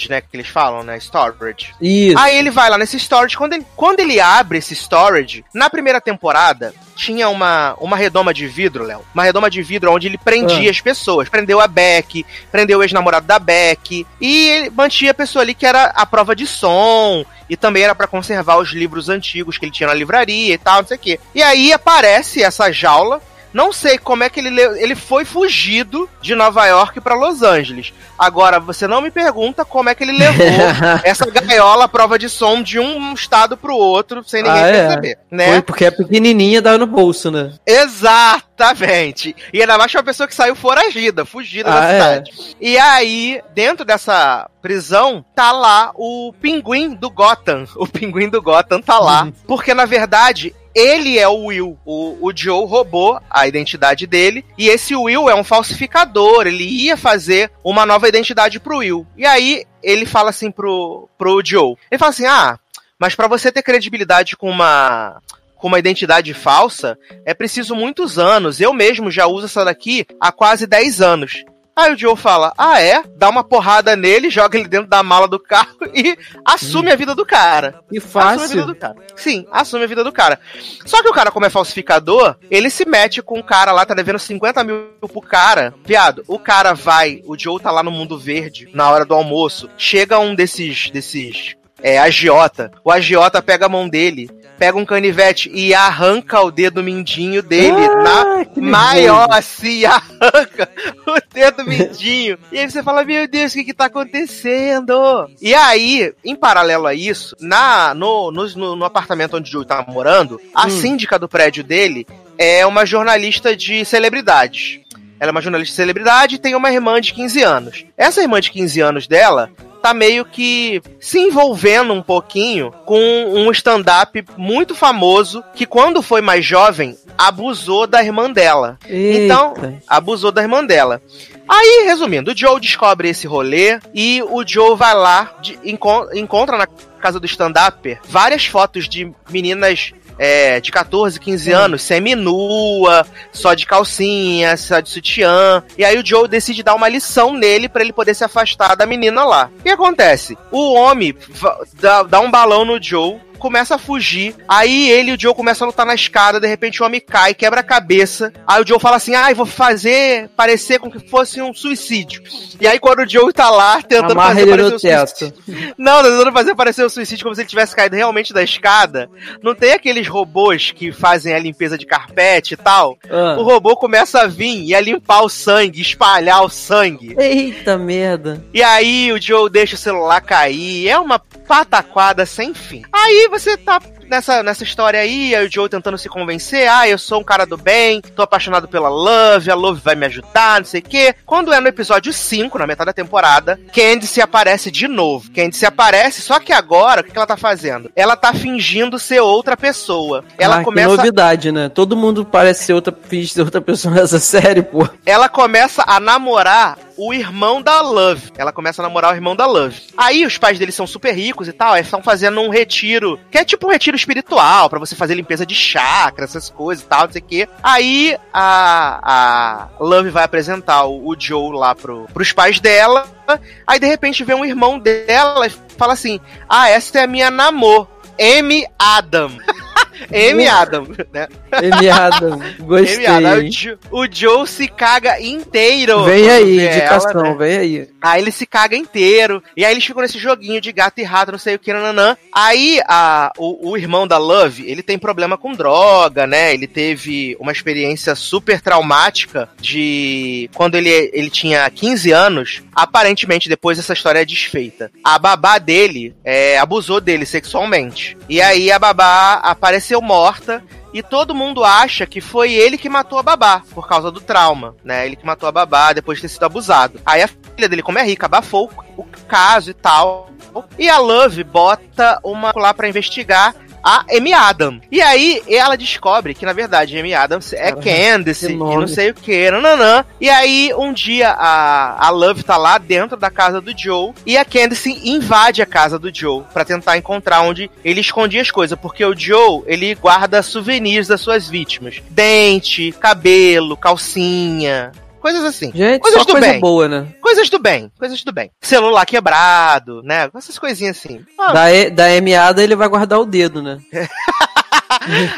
Né, que eles falam, né? Storage. Isso. Aí ele vai lá nesse storage. Quando ele, quando ele abre esse storage, na primeira temporada, tinha uma, uma redoma de vidro, Léo. Uma redoma de vidro onde ele prendia Ah. as pessoas. Prendeu a Beck, prendeu o ex-namorado da Beck. E ele mantinha a pessoa ali que era a prova de som. E também era pra conservar os livros antigos que ele tinha na livraria e tal, não sei o quê. E aí aparece essa jaula. Não sei como é que ele le- ele foi fugido de Nova York pra Los Angeles. Agora, você não me pergunta como é que ele levou essa gaiola à prova de som de um estado pro outro sem ninguém Ah, é? perceber, né? Foi porque é pequenininha, dá no bolso, né? Exatamente. E ainda mais uma pessoa que saiu foragida, fugida da Ah, é. cidade. E aí, dentro dessa prisão, tá lá o pinguim do Gotham. O pinguim do Gotham tá lá. Uhum. Porque, na verdade, ele é o Will. O, o Joe roubou a identidade dele. E esse Will é um falsificador. Ele ia fazer uma nova identidade pro Will. E aí, ele fala assim pro, pro Joe. Ele fala assim, ah, mas pra você ter credibilidade com uma com uma identidade falsa, é preciso muitos anos. Eu mesmo já uso essa daqui há quase 10 anos. Aí o Joe fala: Ah, é? Dá uma porrada nele, joga ele dentro da mala do carro e assume a vida do cara. Que Assume a vida fácil. do cara. Sim, assume a vida do cara. Só que o cara, como é falsificador, ele se mete com o cara lá, tá devendo 50 mil pro cara. Viado, o cara vai, o Joe tá lá no mundo verde, na hora do almoço. Chega um desses, desses, é, agiota. O agiota pega a mão dele, pega um canivete e arranca o dedo mindinho dele na Ah, que maior assim, arranca o dedo mindinho. E aí você fala, meu Deus, o que que tá acontecendo? E aí, em paralelo a isso, na, no, no, no- no apartamento onde o Joe tá morando, a Hum. síndica do prédio dele é uma jornalista de celebridades. Ela é uma jornalista de celebridade e tem uma irmã de 15 anos. Essa irmã de 15 anos dela tá meio que se envolvendo um pouquinho com um stand-up muito famoso que, quando foi mais jovem, abusou da irmã dela. Então, Eita. abusou da irmã dela. Aí, resumindo, o Joe descobre esse rolê e o Joe vai lá, de- encon- encontra na casa do stand-upper várias fotos de meninas é, de 14, 15 anos, semi-nua, só de calcinha, só de sutiã. E aí o Joe decide dar uma lição nele pra ele poder se afastar da menina lá. O que acontece? O homem dá, dá um balão no Joe. Começa a fugir, aí ele e o Joe começam a lutar na escada, de repente o homem cai, quebra a cabeça. Aí o Joe fala assim: ai, vou fazer parecer como que fosse um suicídio. E aí quando o Joe tá lá tentando Amarra fazer parecer um suicídio. Não, tentando fazer parecer um suicídio como se ele tivesse caído realmente da escada. Não tem aqueles robôs que fazem a limpeza de carpete e tal? Ah. O robô começa a vir e a limpar o sangue, espalhar o sangue. Eita merda. E aí o Joe deixa o celular cair. É uma pataquada sem fim. Aí você tá nessa, nessa história aí, aí o Joe tentando se convencer, ah, eu sou um cara do bem, tô apaixonado pela Love, a Love vai me ajudar, não sei o quê. Quando é no episódio 5, na metade da temporada, Candice aparece de novo. Candice aparece, só que agora, o que que ela tá fazendo? Ela tá fingindo ser outra pessoa. Ela ah, começa Que novidade, né? Todo mundo parece ser outra, finge ser outra pessoa nessa série, pô. ela começa a namorar o irmão da Love. Ela começa a namorar o irmão da Love. Aí os pais deles são super ricos e tal, aí estão fazendo um retiro, que é tipo um retiro espiritual, pra você fazer limpeza de chakra, essas coisas e tal, não sei o quê. Aí a, a Love vai apresentar o, o Joe lá pro, pros pais dela, aí de repente vem um irmão dela e fala assim, ah, essa é a minha namor, M. Adam. M. Adam, né? Amy Adam, gostei. M. Adam. O? Jo- O Joe se caga inteiro. Vem aí, vê ela, indicação, né? vem aí. Aí ele se caga inteiro. E aí eles ficam nesse joguinho de gato e rato, não sei o que, nananã. Aí a, o, o irmão da Love, ele tem problema com droga, né? Ele teve uma experiência super traumática de quando ele, ele tinha 15 anos. Aparentemente, depois essa história é desfeita. A babá dele é, abusou dele sexualmente. E aí a babá apareceu morta. E todo mundo acha que foi ele que matou a babá, por causa do trauma, né? Ele que matou a babá depois de ter sido abusado. Aí a filha dele, como é rica, abafou o caso e tal. E a Love bota uma lá pra investigar a Amy Adam. E aí ela descobre que, na verdade, Amy Adams é Caramba, Candice que e não sei o que, nananã. E aí, um dia, a, a Love tá lá dentro da casa do Joe e a Candice invade a casa do Joe pra tentar encontrar onde ele escondia as coisas, porque o Joe, ele guarda souvenirs das suas vítimas. Dente, cabelo, calcinha, coisas assim. Gente, Coisas só do coisa bem. boa, né? Coisas do bem, coisas do bem. Celular quebrado, né? Essas coisinhas assim. Ah, Da, E- da ele vai guardar o dedo, né?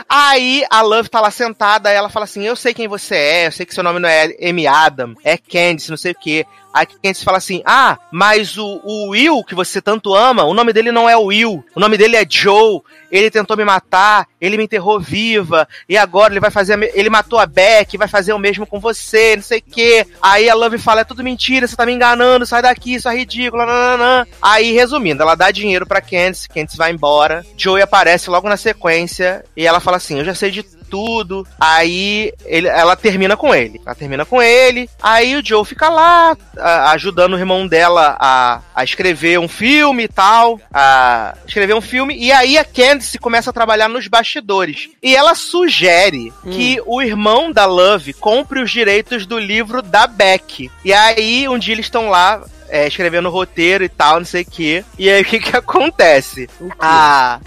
Aí a Love tá lá sentada, ela fala assim: Eu sei quem você é, eu sei que seu nome não é M. Adam, é Candice, não sei o quê. Aí Candice fala assim: Ah, mas o, o Will, que você tanto ama, o nome dele não é Will, o nome dele é Joe. Ele tentou me matar, ele me enterrou viva, e agora ele vai fazer. a Ele matou a Beck, vai fazer o mesmo com você, não sei o quê. Aí a Love fala: É tudo mentira, você tá me enganando, sai daqui, isso é ridículo. Nananã. Aí, resumindo, ela dá dinheiro pra Candice, Candice vai embora. Joey aparece logo na sequência e ela fala assim: Eu já sei de tudo. Aí ele- ela termina com ele. Ela termina com ele. Aí o Joe fica lá a- ajudando o irmão dela a, a escrever um filme e tal. A escrever um filme. E aí a Candice começa a trabalhar nos bastidores. E ela sugere que o irmão da Love compre os direitos do livro da Beck. E aí um dia eles estão lá. é, escrevendo roteiro e tal, não sei o quê. E aí o que que acontece? Ah,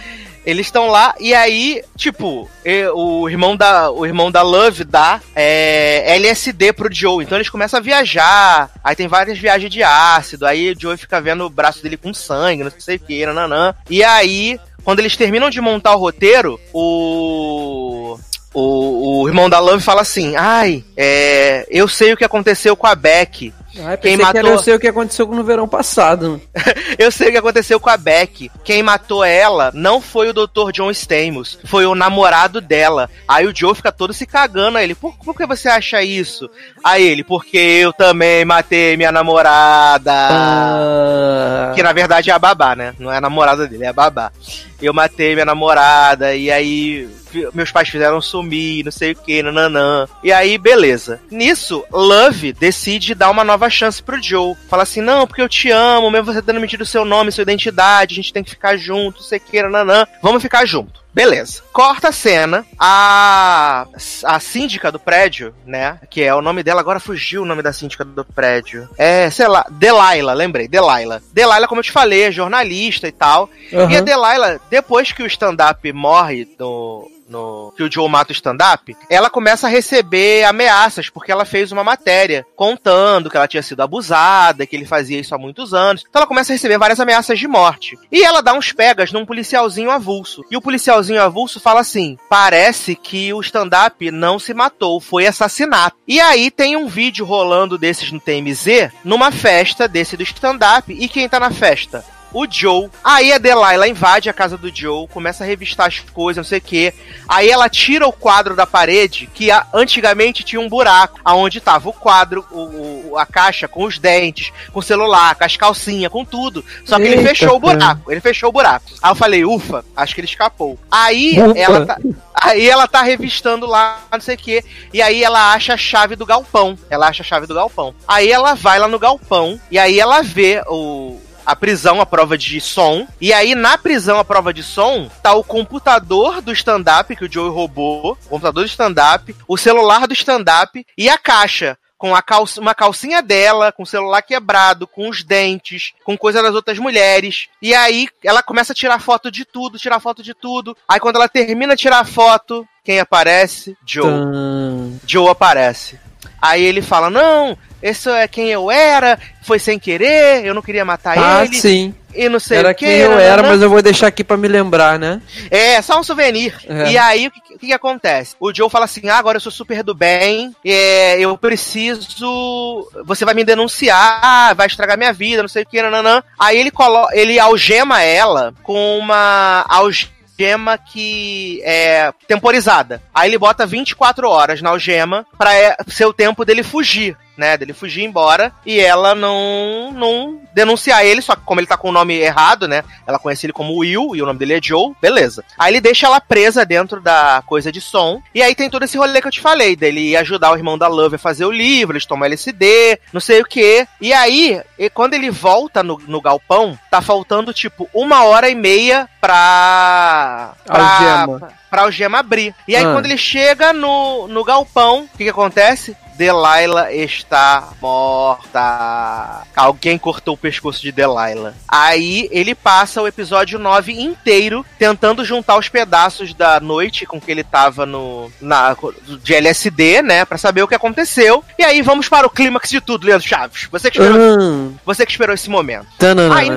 eles estão lá e aí, tipo, o irmão da, o irmão da Love dá é, LSD pro Joe. Então eles começam a viajar. Aí tem várias viagens de ácido. Aí o Joe fica vendo o braço dele com sangue, não sei o que, nananã. E aí, quando eles terminam de montar o roteiro, o. O, o irmão da Love fala assim: Ai, é, eu sei o que aconteceu com a Beck. Ai, Quem pensei que matou- eu sei o que aconteceu no verão passado. Eu sei o que aconteceu com a Beck. Quem matou ela não foi o Dr. John Stamos, foi o namorado dela. Aí o Joe fica todo se cagando a ele. Por, por que você acha isso? Aí ele, porque eu também matei minha namorada. Ah, Que na verdade é a babá, né? Não é a namorada dele, é a babá. Eu matei minha namorada, e aí meus pais fizeram sumir, não sei o que, nananã. E aí, beleza. Nisso, Love decide dar uma nova chance pro Joe. Fala assim: não, porque eu te amo, mesmo você tendo mentido seu nome, sua identidade, a gente tem que ficar junto, não sei o que, nananã. Vamos ficar junto. Beleza. Corta a cena. A, a síndica do prédio, né? Que é o nome dela, agora fugiu o nome da síndica do prédio. É, sei lá, Delilah, lembrei, Delilah. Delilah, como eu te falei, é jornalista e tal. aham. E a Delilah, depois que o stand-up morre no. No, que o Joe mata o stand-up, ela começa a receber ameaças, porque ela fez uma matéria contando que ela tinha sido abusada, que ele fazia isso há muitos anos. Então ela começa a receber várias ameaças de morte. E ela dá uns pegas num policialzinho avulso. E o policialzinho avulso fala assim: parece que o stand-up não se matou, foi assassinato. E aí tem um vídeo rolando desses no TMZ, numa festa desse do stand-up. E quem tá na festa? O Joe. Aí a Delilah invade a casa do Joe, começa a revistar as coisas, não sei o quê. Aí ela tira o quadro da parede, que a- antigamente tinha um buraco, aonde tava o quadro, o, o- a caixa com os dentes, com o celular, com as calcinhas, com tudo. Só que ele Eita, fechou o cara. buraco, ele fechou o buraco. Aí eu falei, ufa, acho que ele escapou. Aí Ufa. ela tá. Aí ela tá revistando lá, não sei o quê. E aí ela acha a chave do galpão. Ela acha a chave do galpão. Aí ela vai lá no galpão. E aí ela vê o. A prisão, a prova de som. E aí, na prisão, a prova de som, tá o computador do stand-up que o Joey roubou. O computador do stand-up, o celular do stand-up e a caixa. Com calça, uma calcinha dela, com o celular quebrado, com os dentes, com coisa das outras mulheres. E aí ela começa a tirar foto de tudo, tirar foto de tudo. Aí quando ela termina de tirar a foto, quem aparece? Joe. Tan. Joe aparece. Aí ele fala: Não, esse é quem eu era, foi sem querer, eu não queria matar Ah, ele. sim. E não sei Era o que. quem eu era, mas eu vou deixar aqui pra me lembrar, né? É, só um souvenir. É. E aí, o que, o que acontece? O Joe fala assim: ah, agora eu sou super do bem, é, eu preciso. Você vai me denunciar, vai estragar minha vida, não sei o que, nananã. Aí ele, colo... ele algema ela com uma algema que é temporizada. Aí ele bota 24 horas na algema pra é, ser o tempo dele fugir. Né, dele fugir embora e ela não não denunciar ele, só que como ele tá com o nome errado, né? Ela conhece ele como Will e o nome dele é Joe, beleza. Aí ele deixa ela presa dentro da coisa de som. E aí tem todo esse rolê que eu te falei, dele ir ajudar o irmão da Love a fazer o livro, eles tomam LSD, não sei o que. E aí, e quando ele volta no, no galpão, tá faltando tipo uma hora e meia pra. pra Algema. pra algema abrir. E aí, Ah. quando ele chega no, no galpão, o que, que acontece? Delilah está morta. Alguém cortou o pescoço de Delilah. Aí ele passa o episódio 9 inteiro tentando juntar os pedaços da noite com que ele tava no na de LSD, né, Pra saber o que aconteceu. E aí vamos para o clímax de tudo, Leandro Chaves. Você que esperou, Hum. você que esperou esse momento. Tananana. Aí,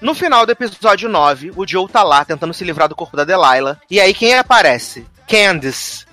no final do episódio 9, o Joe tá lá tentando se livrar do corpo da Delilah. E aí quem aparece? Candice.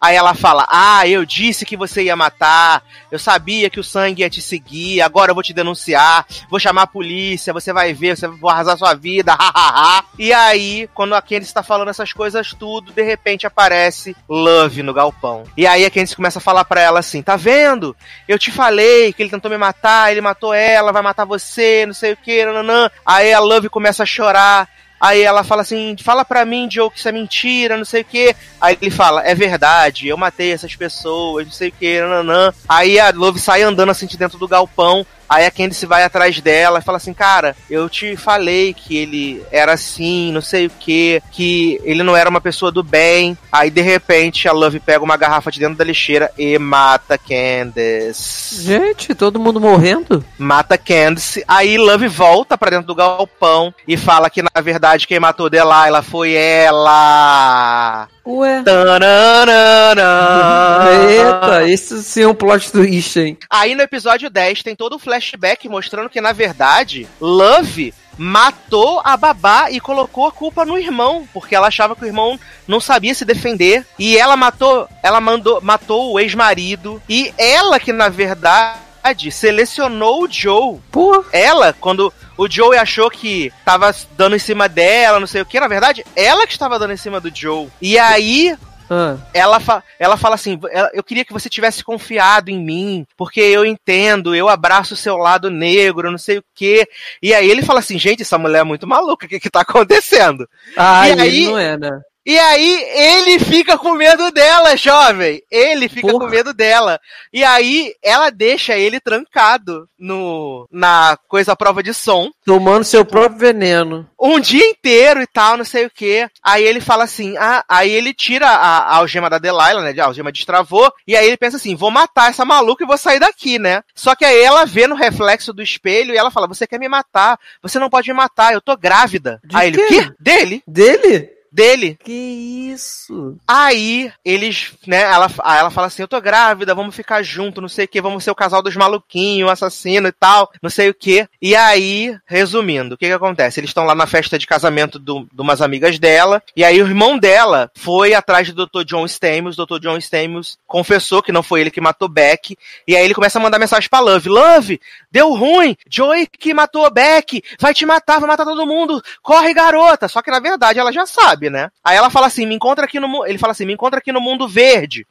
Aí ela fala: Ah, eu disse que você ia matar. Eu sabia que o sangue ia te seguir. Agora eu vou te denunciar. Vou chamar a polícia. Você vai ver. Você vai arrasar sua vida. Hahaha. e aí, quando a Candice tá falando essas coisas tudo, de repente aparece Love no galpão. E aí a Candice começa a falar pra ela assim: Tá vendo? Eu te falei que ele tentou me matar. Ele matou ela. Vai matar você. Não sei o que. Nananã. Aí a Love começa a chorar. Aí ela fala assim: fala pra mim, Joe, que isso é mentira, não sei o que. Aí ele fala: é verdade, eu matei essas pessoas, não sei o que, nananã. Aí a Love sai andando assim de dentro do galpão. Aí a Candice vai atrás dela e fala assim: Cara, eu te falei que ele era assim, não sei o que, que ele não era uma pessoa do bem. Aí de repente a Love pega uma garrafa de dentro da lixeira e mata Candice Gente, todo mundo morrendo? mata Candice. Aí Love volta pra dentro do galpão e fala que na verdade quem matou Delilah foi ela. Ué. Tananana. Eita, esse sim é um plot twist, hein? Aí no episódio 10 tem todo o flashback mostrando que na verdade Love matou a babá e colocou a culpa no irmão, porque ela achava que o irmão não sabia se defender e ela matou, ela mandou, matou o ex-marido e ela que na verdade selecionou o Joe ela, quando o Joe achou que tava dando em cima dela, não sei o que, na verdade, ela que estava dando em cima do Joe. E aí, ah, ela, fa ela fala assim: eu queria que você tivesse confiado em mim, porque eu entendo, eu abraço o seu lado negro, não sei o que. E aí ele fala assim: gente, essa mulher é muito maluca, o que que tá acontecendo? ah E aí- não é, né? E aí ele fica com medo dela, jovem. Ele fica Porra. com medo dela. E aí ela deixa ele trancado no na coisa à prova de som Tomando seu próprio veneno. um dia inteiro e tal, não sei o que. Aí ele fala assim, ah, aí ele tira a, a algema da Delilah, né? A algema destravou, e aí ele pensa assim, vou matar essa maluca e vou sair daqui, né? Só que aí ela vê no reflexo do espelho e ela fala, você quer me matar, você não pode me matar, eu tô grávida. De aí ele, quê? o quê? Dele? Dele? Dele. Que isso? Aí eles, né, ela, aí ela fala assim, eu tô grávida, vamos ficar junto, não sei o que, vamos ser o casal dos maluquinhos, assassino e tal, não sei o que. E aí, resumindo, o que que acontece? Eles estão lá na festa de casamento do- de umas amigas dela, e aí o irmão dela foi atrás do Dr. John Stamos, o Dr. John Stamos confessou que não foi ele que matou Beck, e aí ele começa a mandar mensagem pra Love, Love, deu ruim, Joey que matou Beck, vai te matar, vai matar todo mundo, corre garota, só que na verdade ela já sabe, né? Aí ela fala assim, me encontra aqui no, ele fala assim, me encontra aqui no mundo verde.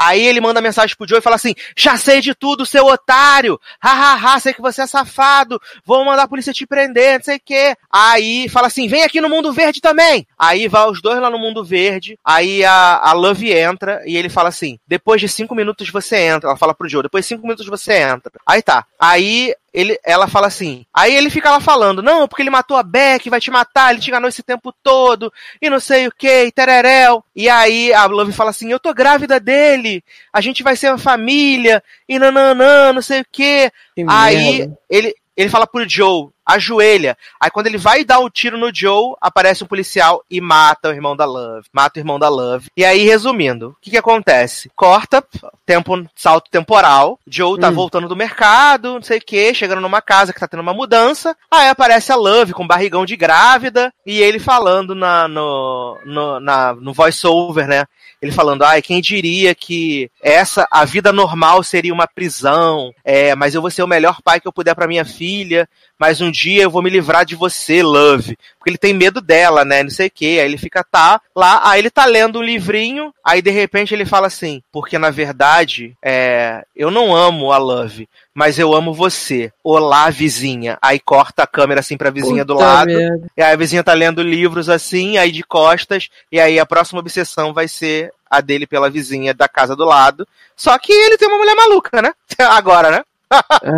Aí ele manda mensagem pro Joe e fala assim: Já sei de tudo, seu otário! Hahaha, sei que você é safado! Vou mandar a polícia te prender, não sei o quê. Aí fala assim: Vem aqui no mundo verde também! Aí vai os dois lá no mundo verde. Aí a, a Love entra e ele fala assim: Depois de cinco minutos você entra. Ela fala pro Joe: Depois de cinco minutos você entra. Aí tá. Aí ele, ela fala assim. Aí ele fica lá falando: Não, porque ele matou a Beck, vai te matar, ele te enganou esse tempo todo, e não sei o que, e tereréu. E aí a Love fala assim: Eu tô grávida dele, a gente vai ser uma família, e nananã, não sei o que. Aí merda. ele, ele fala pro Joe, ajoelha. Aí quando ele vai dar o tiro no Joe, aparece um policial e mata o irmão da Love. Mata o irmão da Love. E aí, resumindo, o que que acontece? Corta, tempo, salto temporal. Joe tá Hum. voltando do mercado, não sei o que, chegando numa casa que tá tendo uma mudança. Aí aparece a Love com barrigão de grávida e ele falando na, no, no, na, no voice-over, né? Ele falando, ai, quem diria que essa, a vida normal seria uma prisão, é, mas eu vou ser o melhor pai que eu puder pra minha filha, mas um dia eu vou me livrar de você, Love. Porque ele tem medo dela, né? Não sei o quê. Aí ele fica, tá, lá, aí ele tá lendo um livrinho, aí de repente ele fala assim, porque na verdade, é, eu não amo a Love, mas eu amo você. Olá, vizinha. Aí corta a câmera assim pra vizinha do Puta lado. merda. E aí a vizinha tá lendo livros assim, aí de costas, e aí a próxima obsessão vai ser a dele pela vizinha da casa do lado. Só que ele tem uma mulher maluca, né? Agora, né?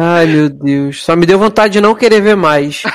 Ai, meu Deus. Só me deu vontade de não querer ver mais.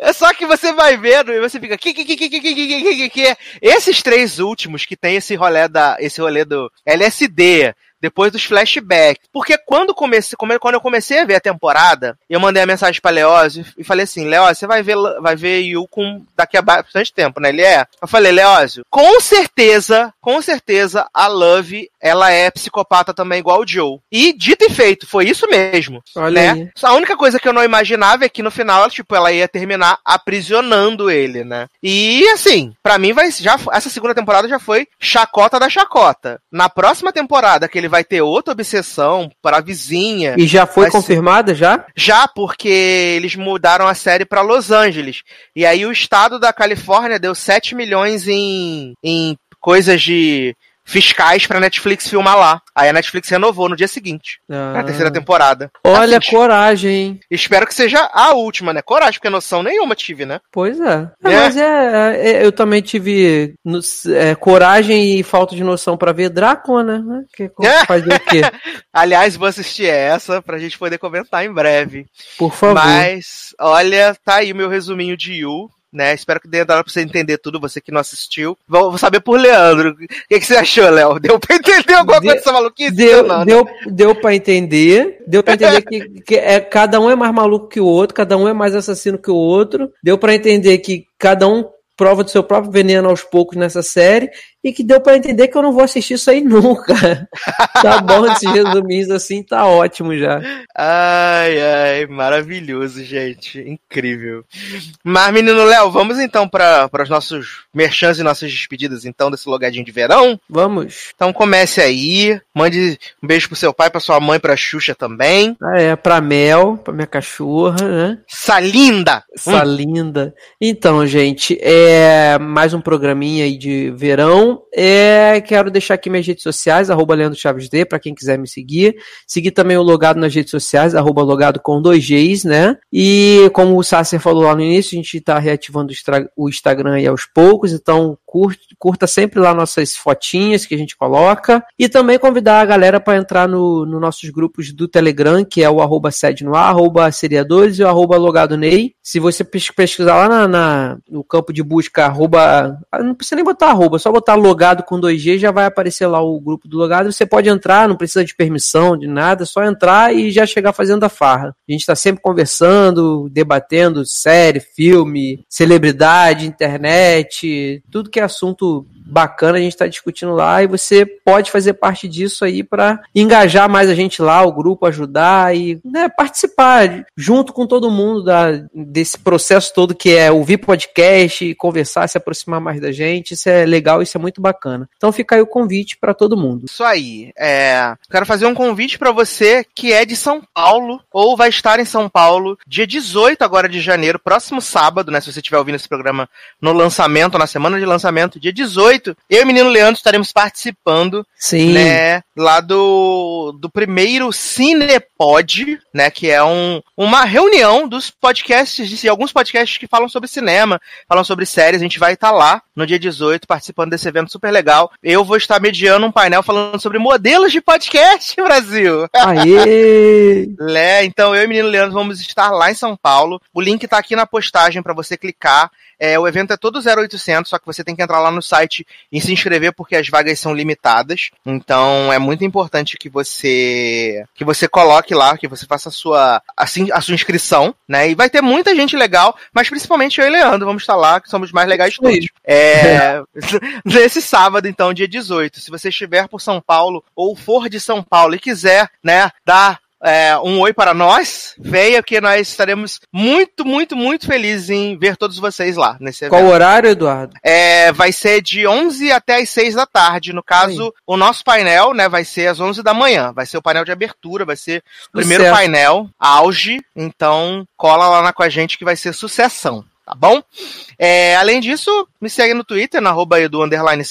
É só que você vai vendo e você fica. Que, que, que, que, que, que, que, que, que. Esses três últimos que tem esse rolê da. Esse rolê do LSD, depois dos flashbacks. Porque quando, comecei, quando eu comecei a ver a temporada, eu mandei a mensagem pra Leózio e falei assim: Leózio, você vai ver, vai ver Yukon daqui a bastante tempo, né? Ele é. Eu falei, Leózio, com certeza, com certeza, a Love, ela é psicopata também, igual o Joe. E dito e feito, foi isso mesmo. Olha né? A única coisa que eu não imaginava é que no final, tipo, ela ia terminar aprisionando ele, né? E assim, para mim vai já essa segunda temporada já foi chacota da chacota. Na próxima temporada que ele vai ter outra obsessão para a vizinha. E já foi vai ser- confirmada já? Já porque eles mudaram a série pra Los Angeles. E aí o estado da Califórnia deu 7 milhões em, em coisas de fiscais pra Netflix filmar lá. Aí a Netflix renovou no dia seguinte. Ah. Na terceira temporada. Olha, Assim, coragem, hein? Espero que seja a última, né? Coragem, porque noção nenhuma tive, né? Pois é. É, É. Mas é, é, eu também tive é, coragem e falta de noção pra ver Drácula, né? Que, É. fazer o quê? Aliás, vou assistir essa pra gente poder comentar em breve. Por favor. Mas, olha, tá aí o meu resuminho de Yu. Né? Espero que dê pra você entender tudo, você que não assistiu. Vou, vou saber por Leandro. O que, que você achou, Léo? Deu pra entender alguma Deu- coisa dessa maluquice? Deu, não, né? deu, deu pra entender. Deu pra entender que, que é, cada um é mais maluco que o outro, cada um é mais assassino que o outro. Deu pra entender que cada um prova do seu próprio veneno aos poucos nessa série. E que deu pra entender que eu não vou assistir isso aí nunca. tá bom, esses resuminhos assim, tá ótimo já. Ai, ai, maravilhoso, gente. Incrível. Mas, menino Léo, vamos então para os nossos merchans e nossas despedidas, então, desse logadinho de verão? Vamos. Então comece aí. Mande um beijo pro seu pai, pra sua mãe, pra Xuxa também. Ah, é, pra Mel, pra minha cachorra, né? Salinda! Essa linda. Então, gente, é mais um programinha aí de verão. É, quero deixar aqui minhas redes sociais, arroba Leandro Chaves D, pra quem quiser me seguir. Seguir também o Logado nas redes sociais, arroba Logado com dois Gs, né? E como o Sasser falou lá no início, a gente tá reativando o Instagram aí aos poucos, então curta sempre lá nossas fotinhas que a gente coloca. E também convidar a galera para entrar no, no nossos grupos do Telegram, que é o arroba sede no ar, arroba seriadores e o arroba logado Ney. Se você pes- pesquisar lá na, na- no campo de busca arroba, ah, não precisa nem botar arroba, só botar logado com 2G já vai aparecer lá o grupo do logado. Você pode entrar, não precisa de permissão, de nada, é só entrar e já chegar fazendo a farra. A gente está sempre conversando, debatendo série, filme, celebridade, internet, tudo que é assunto bacana a gente está discutindo lá e você pode fazer parte disso aí para engajar mais a gente lá, o grupo ajudar e né, participar junto com todo mundo da, desse processo todo que é ouvir podcast, conversar, se aproximar mais da gente. Isso é legal, isso é muito bacana. Então fica aí o convite para todo mundo. Isso aí. É, quero fazer um convite pra você que é de São Paulo ou vai estar em São Paulo dia 18 agora de janeiro, próximo sábado, né? Se você estiver ouvindo esse programa no lançamento, na semana de lançamento, dia 18, eu e o menino Leandro estaremos participando Sim. né, lá do, do primeiro Cinepod, né, que é um, uma reunião dos podcasts, de alguns podcasts que falam sobre cinema, falam sobre séries, a gente vai estar lá no dia 18 participando desse evento super legal. Eu vou estar mediando um painel falando sobre modelos de podcast, Brasil. Aê! É, então eu e o menino Leandro vamos estar lá em São Paulo. O link tá aqui na postagem para você clicar. É, o evento é todo 0800, só que você tem que entrar lá no site e se inscrever porque as vagas são limitadas. Então é muito importante que você que você coloque lá, que você faça a sua assim a sua inscrição, né? E vai ter muita gente legal, mas principalmente eu e Leandro vamos estar lá, que somos mais legais aí. todos. É, nesse sábado, então, dia 18. Se você estiver por São Paulo ou for de São Paulo e quiser, né, dar é, um oi para nós, venha que nós estaremos muito, muito, muito felizes em ver todos vocês lá nesse evento. Qual horário, Eduardo? É, vai ser de 11 até as 6 da tarde. No caso, o nosso painel, né, vai ser às 11 da manhã. Vai ser o painel de abertura, vai ser o primeiro Sucesso. painel, auge. Então, cola lá na- com a gente que vai ser sucessão. Tá bom? É, além disso, me segue no Twitter, na arroba underline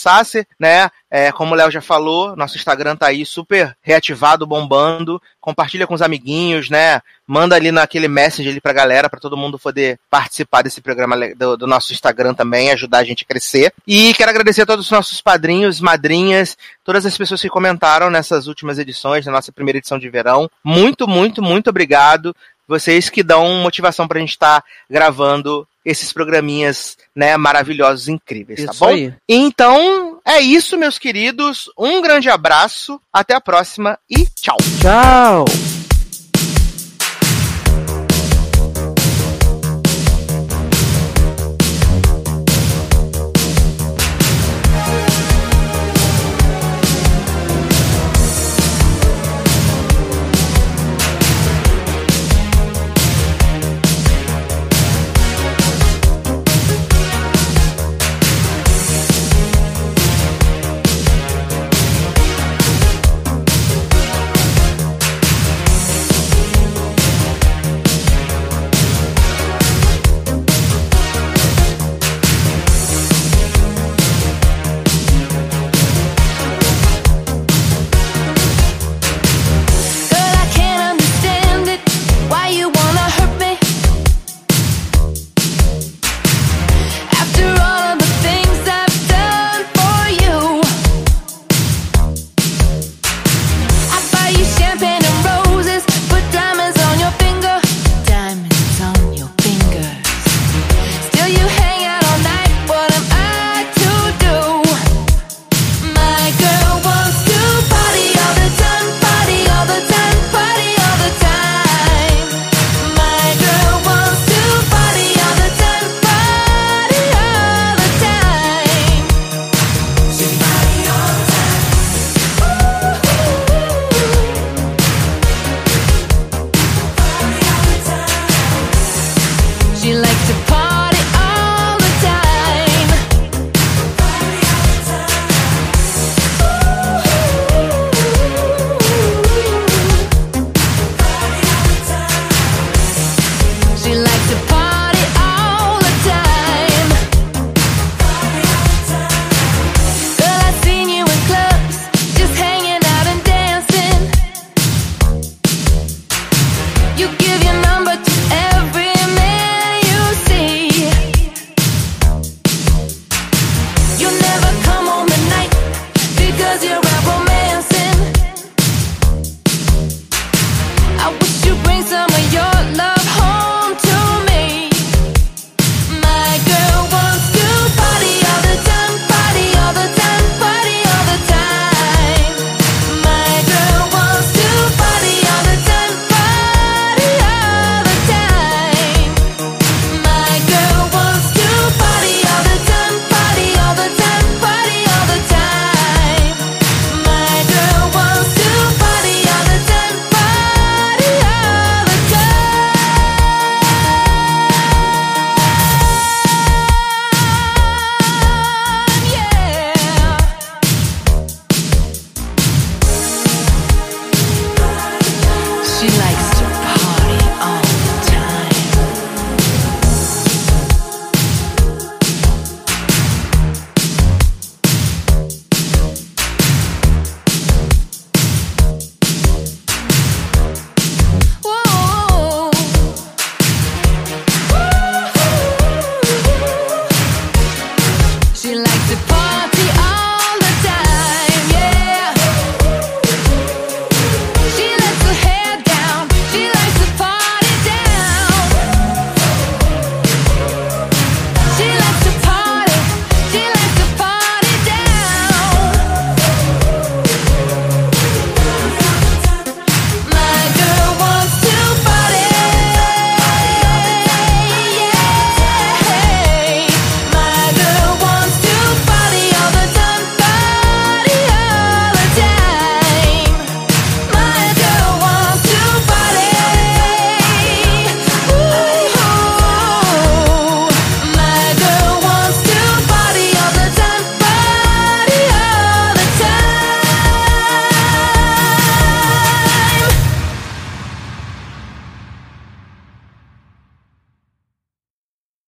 né? É, como o Léo já falou, nosso Instagram tá aí super reativado, bombando. Compartilha com os amiguinhos, né? Manda ali naquele message ali pra galera, pra todo mundo poder participar desse programa do, do nosso Instagram também, ajudar a gente a crescer. E quero agradecer a todos os nossos padrinhos, madrinhas, todas as pessoas que comentaram nessas últimas edições, na nossa primeira edição de verão. Muito, muito, muito obrigado. Vocês que dão motivação pra gente estar gravando esses programinhas, né, maravilhosos, incríveis, tá Isso bom? aí. Então, É isso, meus queridos. Um grande abraço, até a próxima e tchau. Tchau!